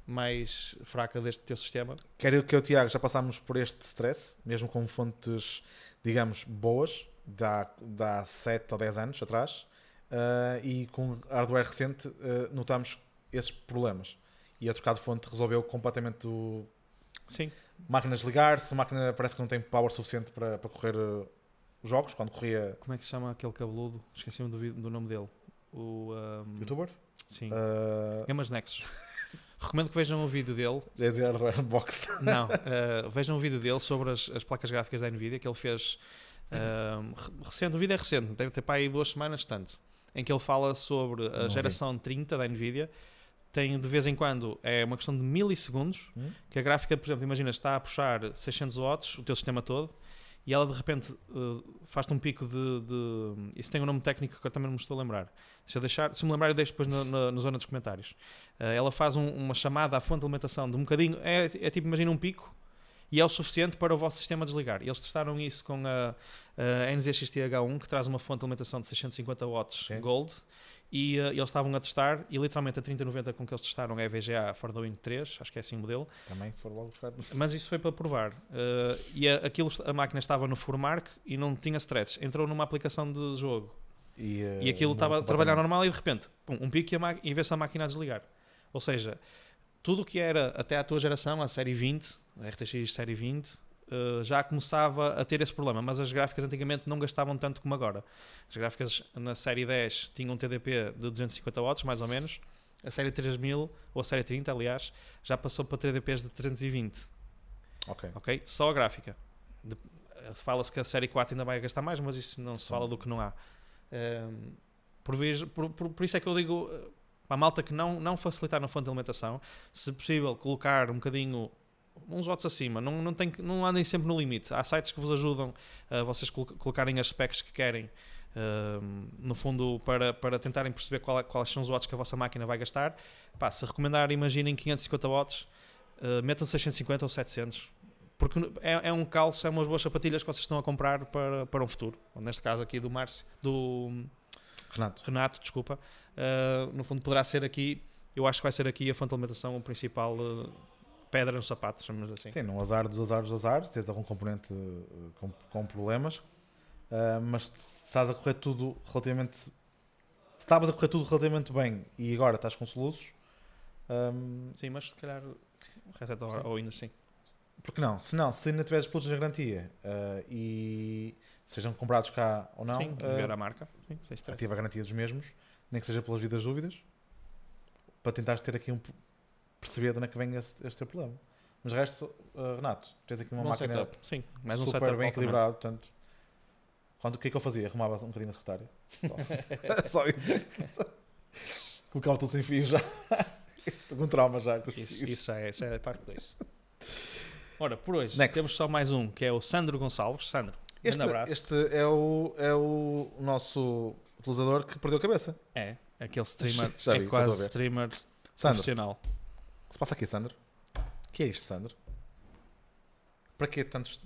S2: mais fraca deste teu sistema.
S1: Quero que eu o Tiago já passámos por este stress, mesmo com fontes, digamos, boas, de há, de há 7 ou 10 anos atrás, ah, e com hardware recente ah, notamos esses problemas. E a trocar de fonte resolveu completamente o...
S2: Sim,
S1: Máquinas ligar-se, a máquina parece que não tem power suficiente para, para correr os jogos, quando corria
S2: como é que se chama aquele cabeludo? Esqueci-me do, do nome dele. O. um,
S1: YouTuber.
S2: Sim. Gamas Nexus. Recomendo que vejam o vídeo dele.
S1: dizia hardware box.
S2: Não, uh, vejam o vídeo dele sobre as, as placas gráficas da Nvidia que ele fez re- recente. O vídeo é recente, deve ter para aí duas semanas, tanto. Em que ele fala sobre a
S1: Não vi.
S2: geração 30 da Nvidia. Tem de vez em quando, é uma questão de milissegundos,
S1: Hum?
S2: que a gráfica, por exemplo, imagina, está a puxar 600 watts, o teu sistema todo, e ela de repente uh, faz-te um pico de, de- Isso tem um nome técnico que eu também não me estou a lembrar. Deixa eu deixar, se me lembrar, eu deixo depois na, na, na zona dos comentários. Uh, ela faz um- uma chamada à fonte de alimentação de um bocadinho. É, é tipo, imagina um pico, e é o suficiente para o vosso sistema desligar. Eles testaram isso com a, a NZXT-H1, que traz uma fonte de alimentação de 650 watts. Gold. E uh, eles estavam a testar, e literalmente a 3090 com que eles testaram é VGA for the Win 3, acho que é assim o modelo.
S1: Também foram logo buscar.
S2: Mas isso foi para provar. Uh, e a, aquilo, a máquina estava no Formark e não tinha stresses. Entrou numa aplicação de jogo.
S1: E, ah,
S2: E aquilo estava a trabalhar normal e de repente, pum, um pico e, a e vê-se a máquina a desligar. Ou seja, tudo o que era até à tua geração, a série 20, a RTX série 20, uh, já começava a ter esse problema. Mas as gráficas antigamente não gastavam tanto como agora. As gráficas na série 10 tinham um TDP de 250 watts, mais ou menos. A série 3000, ou a série 30, aliás, já passou para TDPs de 320
S1: Ok.
S2: ok? Só a gráfica. De- Fala-se que a série 4 ainda vai gastar mais, mas isso não se fala do que não há. Ehm, por, vez- por- por- por isso é que eu digo eh, para a malta que não, não facilitar na fonte de alimentação, se possível colocar um bocadinho uns watts acima, não, não, tem, não andem sempre no limite. Há sites que vos ajudam a vocês colo- colocarem as specs que querem, ehm, no fundo, para, para tentarem perceber qual quais são os watts que a vossa máquina vai gastar. Pá, se recomendar, imaginem 550 watts, eh, metam 650 ou 700. Porque é, é um calço, é umas boas sapatilhas que vocês estão a comprar para, para um futuro. Neste caso aqui do Márcio, do
S1: Renato.
S2: Renato, desculpa. Uh, no fundo poderá ser aqui, eu acho que vai ser aqui a fonte de alimentação o principal uh, pedra no sapato, chamamos assim.
S1: Sim, num azar dos azares dos azares, tens algum componente uh, com, com problemas, uh, mas se estás a correr tudo relativamente. Se estavas a correr tudo relativamente bem e agora estás com soluços, um,
S2: Sim, mas se calhar reset ao,
S1: Sim.
S2: ao Windows, sim.
S1: porque não? Se não, se ainda tiveres produtos na garantia uh, e sejam comprados cá ou não,
S2: sim,
S1: uh,
S2: ver a marca. Sim,
S1: ativa a garantia dos mesmos, nem que seja pelas vidas dúvidas, para tentares ter aqui um. Perceber de onde é que vem esse, este teu problema. Mas de resto, uh, Renato, tens aqui uma
S2: Bom
S1: máquina
S2: setup, sim. Mais um
S1: super
S2: setup
S1: bem equilibrado, portanto. Quando, o que é que eu fazia? Arrumava um bocadinho na secretária. Só, Só isso. Colocava tudo sem fio já. Estou com trauma já com
S2: Isso, isso, é, isso é parte 2. Ora, por hoje
S1: Next.
S2: temos só mais um, que é o Sandro Gonçalves. Sandro,
S1: Este,
S2: grande abraço.
S1: este é, o, é o nosso utilizador que perdeu a cabeça.
S2: É, aquele streamer,
S1: Já vi,
S2: é
S1: já estou a
S2: quase streamer
S1: Sandro,
S2: profissional.
S1: Se passa aqui, Sandro? O que é isto, Sandro? Para que tantos.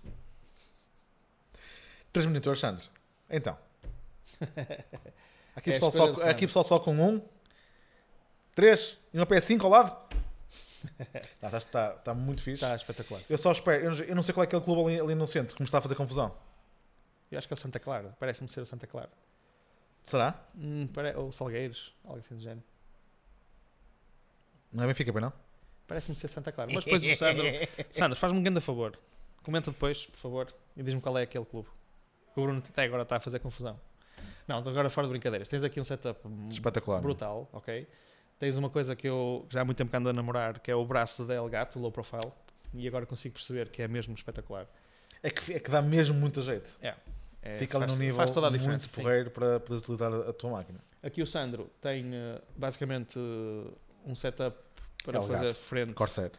S1: Três monitores, Sandro. Então. Aqui
S2: É
S1: pessoal, só, aqui pessoal só com um, três e uma PS5 ao lado. Não, já está, está muito fixe.
S2: Está espetacular.
S1: Eu só espero, eu não, eu não sei qual é aquele clube ali, ali no centro que me está a fazer confusão.
S2: Eu acho que é o Santa Clara. Parece-me ser o Santa Clara.
S1: Será?
S2: Hum, pare... Ou Salgueiros, algo assim do género.
S1: Não é Benfica, bem não?
S2: Parece-me ser Santa Clara. Mas depois o Sandro. Sandro, faz-me um grande favor. Comenta depois, por favor, e diz-me qual é aquele clube. O Bruno até agora está a fazer confusão. Não, agora fora de brincadeiras. Tens aqui um setup
S1: Espetacular.
S2: brutal, ok? Tens uma coisa que eu já há muito tempo que ando a namorar, que é o braço da Elgato, o low profile, e agora consigo perceber que é mesmo espetacular.
S1: É que, é que dá mesmo muito jeito.
S2: É,
S1: Fica ali num nível
S2: faz toda a diferença.
S1: muito
S2: sim.
S1: porreiro para poderes utilizar a, a tua máquina.
S2: Aqui o Sandro tem eh, basicamente eh, um setup para
S1: Elgato.
S2: fazer frente
S1: Corsair.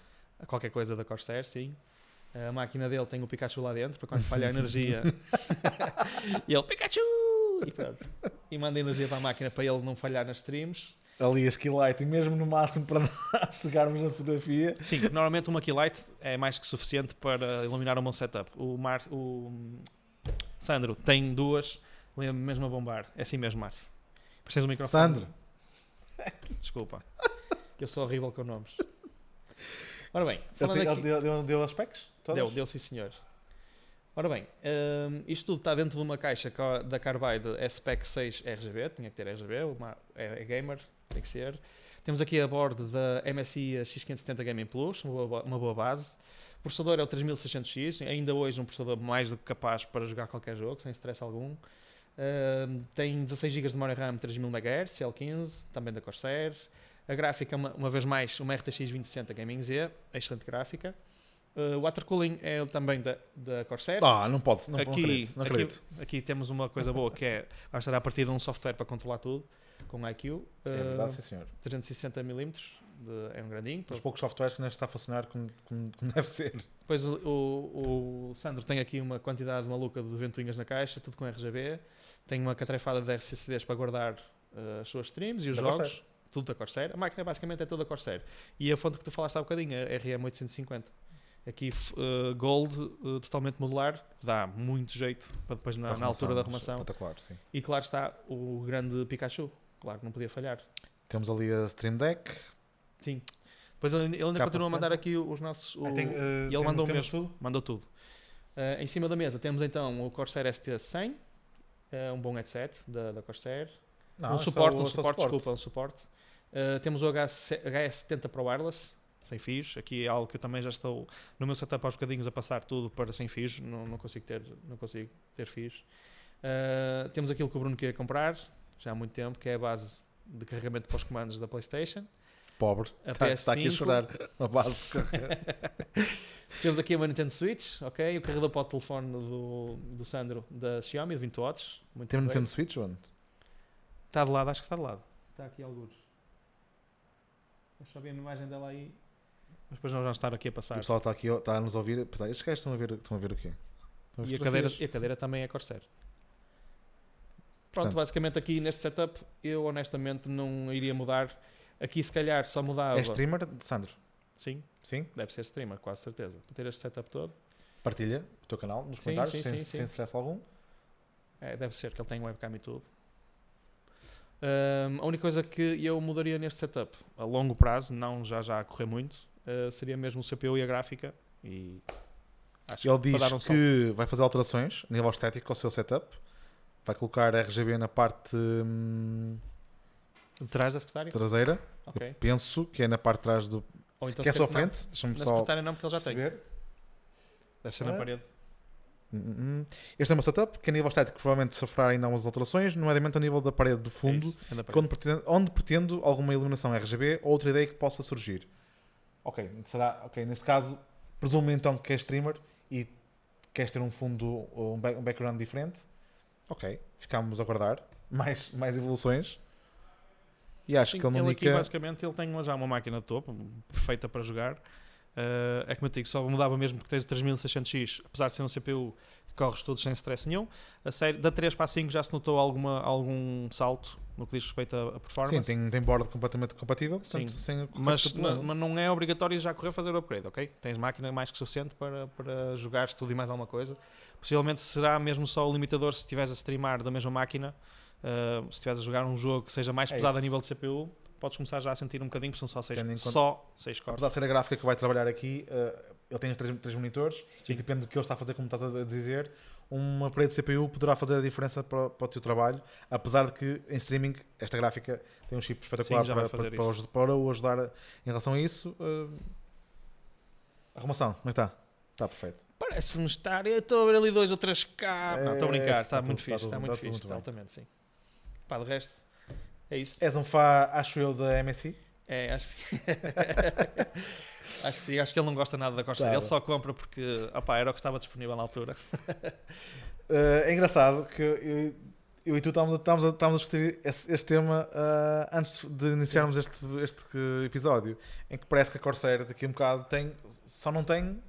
S2: qualquer coisa da Corsair, sim. A máquina dele tem o Pikachu lá dentro, para quando falha a energia. e ele, Pikachu! E pronto. E manda energia para a máquina para ele não falhar nas streams.
S1: Ali a Skilllight, e mesmo no máximo para nós chegarmos na fotografia.
S2: Sim, normalmente uma Keylight é mais que suficiente para iluminar o meu setup. O, Mar, o Sandro tem duas, lembro mesmo a bombar. É assim mesmo, Márcio. Precisas do microfone?
S1: Sandro,
S2: Desculpa. Eu sou horrível com nomes. Ora bem, falando
S1: te-
S2: aqui...
S1: deu, deu, deu as specs? Todas?
S2: Deu, deu sim senhor. Ora bem, hum, isto tudo está dentro de uma caixa da Carbide SPEC 6 RGB, tinha que ter RGB, uma, é, é gamer, tem que ser. Temos aqui a board da MSI X570 Gaming Plus, uma boa, uma boa base. O processador é o 3600X, ainda hoje um processador mais do que capaz para jogar qualquer jogo, sem stress algum. Hum, tem 16 GB de memória RAM 3000 MHz, L15, também da Corsair. A gráfica, uma, uma vez mais, uma RTX 2060 Gaming Z, excelente gráfica. Uh, o water cooling é também da, da Corsair.
S1: Ah, não pode, não, não
S2: aqui,
S1: acredito. Não
S2: aqui,
S1: acredito.
S2: aqui temos uma coisa boa que é vai estar a partir de um software para controlar tudo com IQ. Uh,
S1: É verdade, sim senhor.
S2: 360mm, de, é um grandinho.
S1: Os poucos softwares que não está a funcionar como, como, como deve ser.
S2: Depois o, o, o Sandro tem aqui uma quantidade maluca de ventoinhas na caixa, tudo com RGB. Tem uma catrefada de RCCDs para guardar uh, as suas streams e os
S1: Da
S2: jogos.
S1: Corsair.
S2: Tudo da Corsair. A máquina basicamente é toda Corsair. E a fonte que tu falaste há bocadinho, a RM850. Aqui uh, Gold, uh, totalmente modular, dá muito jeito para depois na,
S1: Para
S2: na altura da
S1: arrumação, sim.
S2: E claro está o grande Pikachu. Claro que não podia falhar.
S1: Temos ali a Stream Deck.
S2: Sim. Depois ele, ele ainda continua a mandar
S1: 70.
S2: aqui os nossos. o-
S1: Ah, tem, eh,
S2: ele
S1: temos-
S2: mandou mesmo.
S1: tudo?
S2: Mandou tudo. Uh, em cima da mesa temos então o Corsair ST100, uh, um bom headset da, da Corsair.
S1: Não,
S2: um
S1: é
S2: suporte, um suporte, desculpa, um suporte. Uh, temos o HS, HS70 Pro Wireless, sem fios. Aqui é algo que eu também já estou no meu setup aos bocadinhos a passar tudo para sem fios. Não, não, consigo, ter, não consigo ter fios. Uh, temos aquilo que o Bruno queria comprar já há muito tempo, que é a base de carregamento para os comandos da PlayStation.
S1: Pobre.
S2: A
S1: Está
S2: PS5.
S1: aqui a chorar. Na base.
S2: Temos aqui uma Nintendo Switch, ok? O carregador para o telefone do, do Sandro da Xiaomi, de 20 watts. Muito
S1: Tem
S2: porreiro.
S1: Nintendo Switch onde?
S2: Está de lado, acho que está de lado. Está aqui alguns. Eu só vi a imagem dela aí. Mas depois nós vamos estar aqui a
S1: O
S2: passar.
S1: pessoal está aqui está a nos ouvir. Pois é, estes gajos estão a ver, estão a ver o quê? Estão ver
S2: E a, cadeira, e a cadeira também é Corsair. Pronto,
S1: Portanto-
S2: basicamente aqui neste setup eu honestamente não iria mudar. Aqui se calhar só mudava.
S1: É streamer, Sandro?
S2: Sim,
S1: Sim?
S2: deve ser streamer, quase certeza. Para ter este setup todo.
S1: Partilha o teu canal nos
S2: Sim,
S1: comentários,
S2: sim,
S1: sem,
S2: sim,
S1: sem
S2: sim.
S1: stress algum.
S2: É, deve ser que ele tem webcam e tudo. Ahm, a única coisa que eu mudaria neste setup a longo prazo, não já já a correr muito, ah, seria mesmo o CPU e a gráfica. E acho
S1: Ele
S2: que
S1: diz
S2: um salto.
S1: que vai fazer alterações a nível estético ao seu setup. Vai colocar RGB na parte hum,
S2: de trás da secretária?
S1: traseira.
S2: Ok.
S1: Penso que é na parte de trás do.
S2: Ou então
S1: que é sua frente. Deixa-me
S2: Não, na secretária não, porque ele já tem.
S1: perceber.
S2: Deve ser na
S1: Ah.
S2: parede.
S1: Hum, hum, hum. Este é meu setup, que a nível estético provavelmente sofrerá ainda umas alterações, nomeadamente a nível da parede de
S2: É
S1: fundo,
S2: é na parede.
S1: quando pretendo, onde pretendo alguma iluminação RGB ou outra ideia que possa surgir. Ok, será, ok, neste caso, presumo então que é streamer e queres ter um fundo, um, back- um background diferente. Ok, ficámos a aguardar mais, mais evoluções. E acho
S2: Sim,
S1: que ele não
S2: ele
S1: indica.
S2: aqui basicamente ele tem uma- já uma máquina de topo, perfeita para jogar. Ah, é como eu digo, só mudava mesmo porque tens o 3600X, apesar de ser um CPU que corres todos sem stress nenhum. A série, da 3 para a 5 já se notou alguma, algum salto no que diz respeito à, performance.
S1: Sim, tem, tem board completamente compatível,
S2: Sim,
S1: portanto, sem qualquer
S2: mas,
S1: problema.
S2: ma- mas não é obrigatório já correr fazer o upgrade, ok? Tens máquina mais que suficiente para, para jogares tudo e mais alguma coisa. Possivelmente será mesmo só o limitador se estiveres a streamar da mesma máquina. ah, se estiveres a jogar um jogo que seja mais
S1: É
S2: pesado
S1: isso.
S2: a nível de CPU, podes começar já a sentir um bocadinho, porque são só 6
S1: Tendo em conta-
S2: só seis cores.
S1: Apesar de ser a gráfica que vai trabalhar aqui, eh, ele tem os três, três monitores
S2: Sim.
S1: e depende do que ele está a fazer, como estás a dizer, uma parede de CPU poderá fazer a diferença para, para o teu trabalho, apesar de que em streaming esta gráfica tem um chip espetacular
S2: Sim,
S1: para, para, para, para o ajudar em relação a isso. eh, arrumação, como é que está? Está perfeito.
S2: Parece-me estar. Eu estou a ver ali dois ou três K. não, estou a
S1: É,
S2: brincar,
S1: está
S2: está
S1: tudo-
S2: muito
S1: está
S2: fixe,
S1: tudo-
S2: está muito
S1: está tudo
S2: fixe,
S1: muito
S2: está altamente, sim. Pá, de resto, é isso.
S1: És um fã, acho eu, da MSI?
S2: É, acho que acho que sim, acho que ele não gosta nada da Corsair.
S1: Claro.
S2: Ele só compra porque opá, era o que estava disponível na altura.
S1: Eh, é engraçado que eu, eu e tu estávamos, a- estávamos, a, estávamos a discutir esse- este tema ah, antes de iniciarmos este, este episódio, em que parece que a Corsair daqui a um bocado tem, só não tem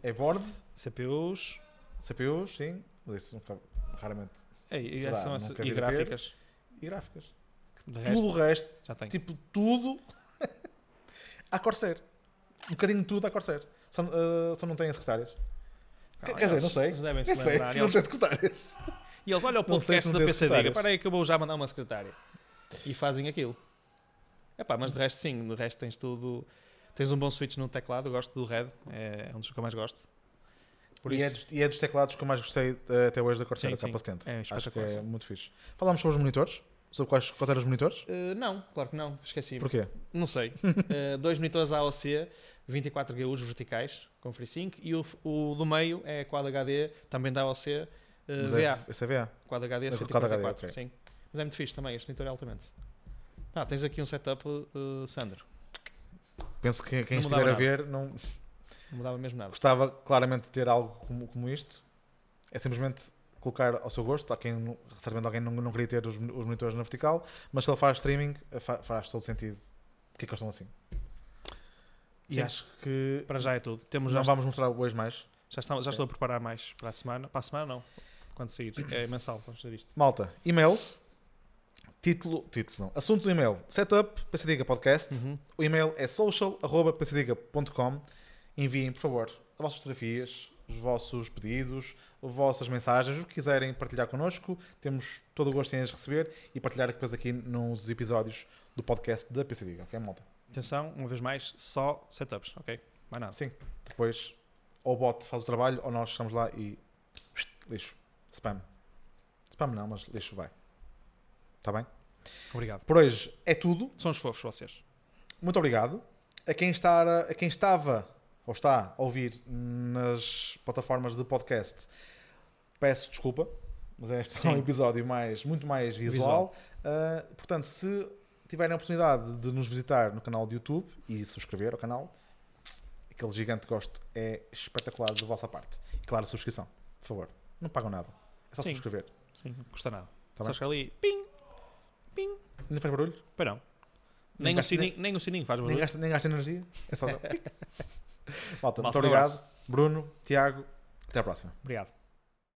S1: é board,
S2: CPUs
S1: CPUs, sim, mas isso nunca, raramente,
S2: é, e, são e
S1: a ter.
S2: gráficas.
S1: e gráficas. Tudo
S2: resto,
S1: o resto, tipo tudo, à Corsair. Um bocadinho de tudo à Corsair. Só, ah, só não tem secretárias.
S2: Calma,
S1: quer dizer, não sei.
S2: Eles devem se
S1: sei se não tem secretárias.
S2: E eles olham o podcast da PC Diga. Para aí que eu vou já mandar uma secretária. E fazem aquilo. Epá, mas de resto sim, de resto tens tudo. Tens um bom switch no teclado, eu gosto do Red, é um dos que eu mais gosto.
S1: E, é dos, e é dos teclados que eu mais gostei eh, até hoje da Corsair,
S2: Sim,
S1: a
S2: sim.
S1: capa 70.
S2: é
S1: Acho que é muito fixe. Falámos sobre os monitores? Sobre quais, quais eram os monitores?
S2: Uh, não, claro que não, esqueci.
S1: Porquê?
S2: Não sei. Uh, dois monitores AOC, 24 GUs verticais com FreeSync e o, o do meio é Quad HD, também da AOC, uh, VA.
S1: esse é VA.
S2: Quad HD
S1: É com
S2: 144,
S1: Quad HD, ok.
S2: sim. Mas é muito fixe também, este monitor é altamente. Ah, tens aqui um setup, uh, Sandro.
S1: Penso que quem estiver a ver não
S2: Não mudava mesmo nada.
S1: gostava claramente de ter algo como, como isto. É simplesmente colocar ao seu gosto. Há quem, certamente alguém não, não queria ter os, os monitores na vertical, mas se ele faz streaming, eh, fa- faz todo sentido. Porque é que eles estão assim? E
S2: Sim.
S1: acho que
S2: Para já é tudo. Temos já,
S1: não vamos mostrar hoje mais.
S2: já, estamos, já estou a preparar mais para a semana. Para a semana não. Quando sair. É mensal, vamos fazer isto.
S1: Malta, e-mail, título, título não, assunto do e-mail, setup, PCDiga Podcast.
S2: Uhum.
S1: O e-mail é social.pcdiga.com. Enviem, por favor, as vossas fotografias, os vossos pedidos, as vossas mensagens, o que quiserem partilhar connosco. Temos todo o gosto em as receber e partilhar depois aqui nos episódios do podcast da PCDiga, ok, malta?
S2: Atenção, uma vez mais, só setups, ok? Mais nada.
S1: Sim, depois ou o bot faz o trabalho ou nós chegamos lá e lixo, spam. Spam não, mas lixo vai. Está bem?
S2: Obrigado.
S1: Por hoje é tudo.
S2: São os fofos vocês.
S1: Muito obrigado. A quem, está, a quem estava ou está a ouvir nas plataformas de podcast, peço desculpa, mas este é só um
S2: Sim.
S1: episódio mais, muito mais visual. Uh, portanto, se tiverem a oportunidade de nos visitar no canal de YouTube e subscrever ao canal, aquele gigante gosto é espetacular da vossa parte. E claro, subscrição, por favor. Não pagam nada. É só
S2: Sim.
S1: subscrever.
S2: Sim, não custa nada.
S1: Tá
S2: Só chegar ali, ping,
S1: Não faz barulho?
S2: Pois não.
S1: Nem
S2: Nem, o
S1: gasta-
S2: sininho, nem o sininho faz
S1: Nem
S2: barulho.
S1: gasta, nem gasta energia. É só. Malta, muito obrigado. Bruno, Tiago, até à próxima.
S2: Obrigado.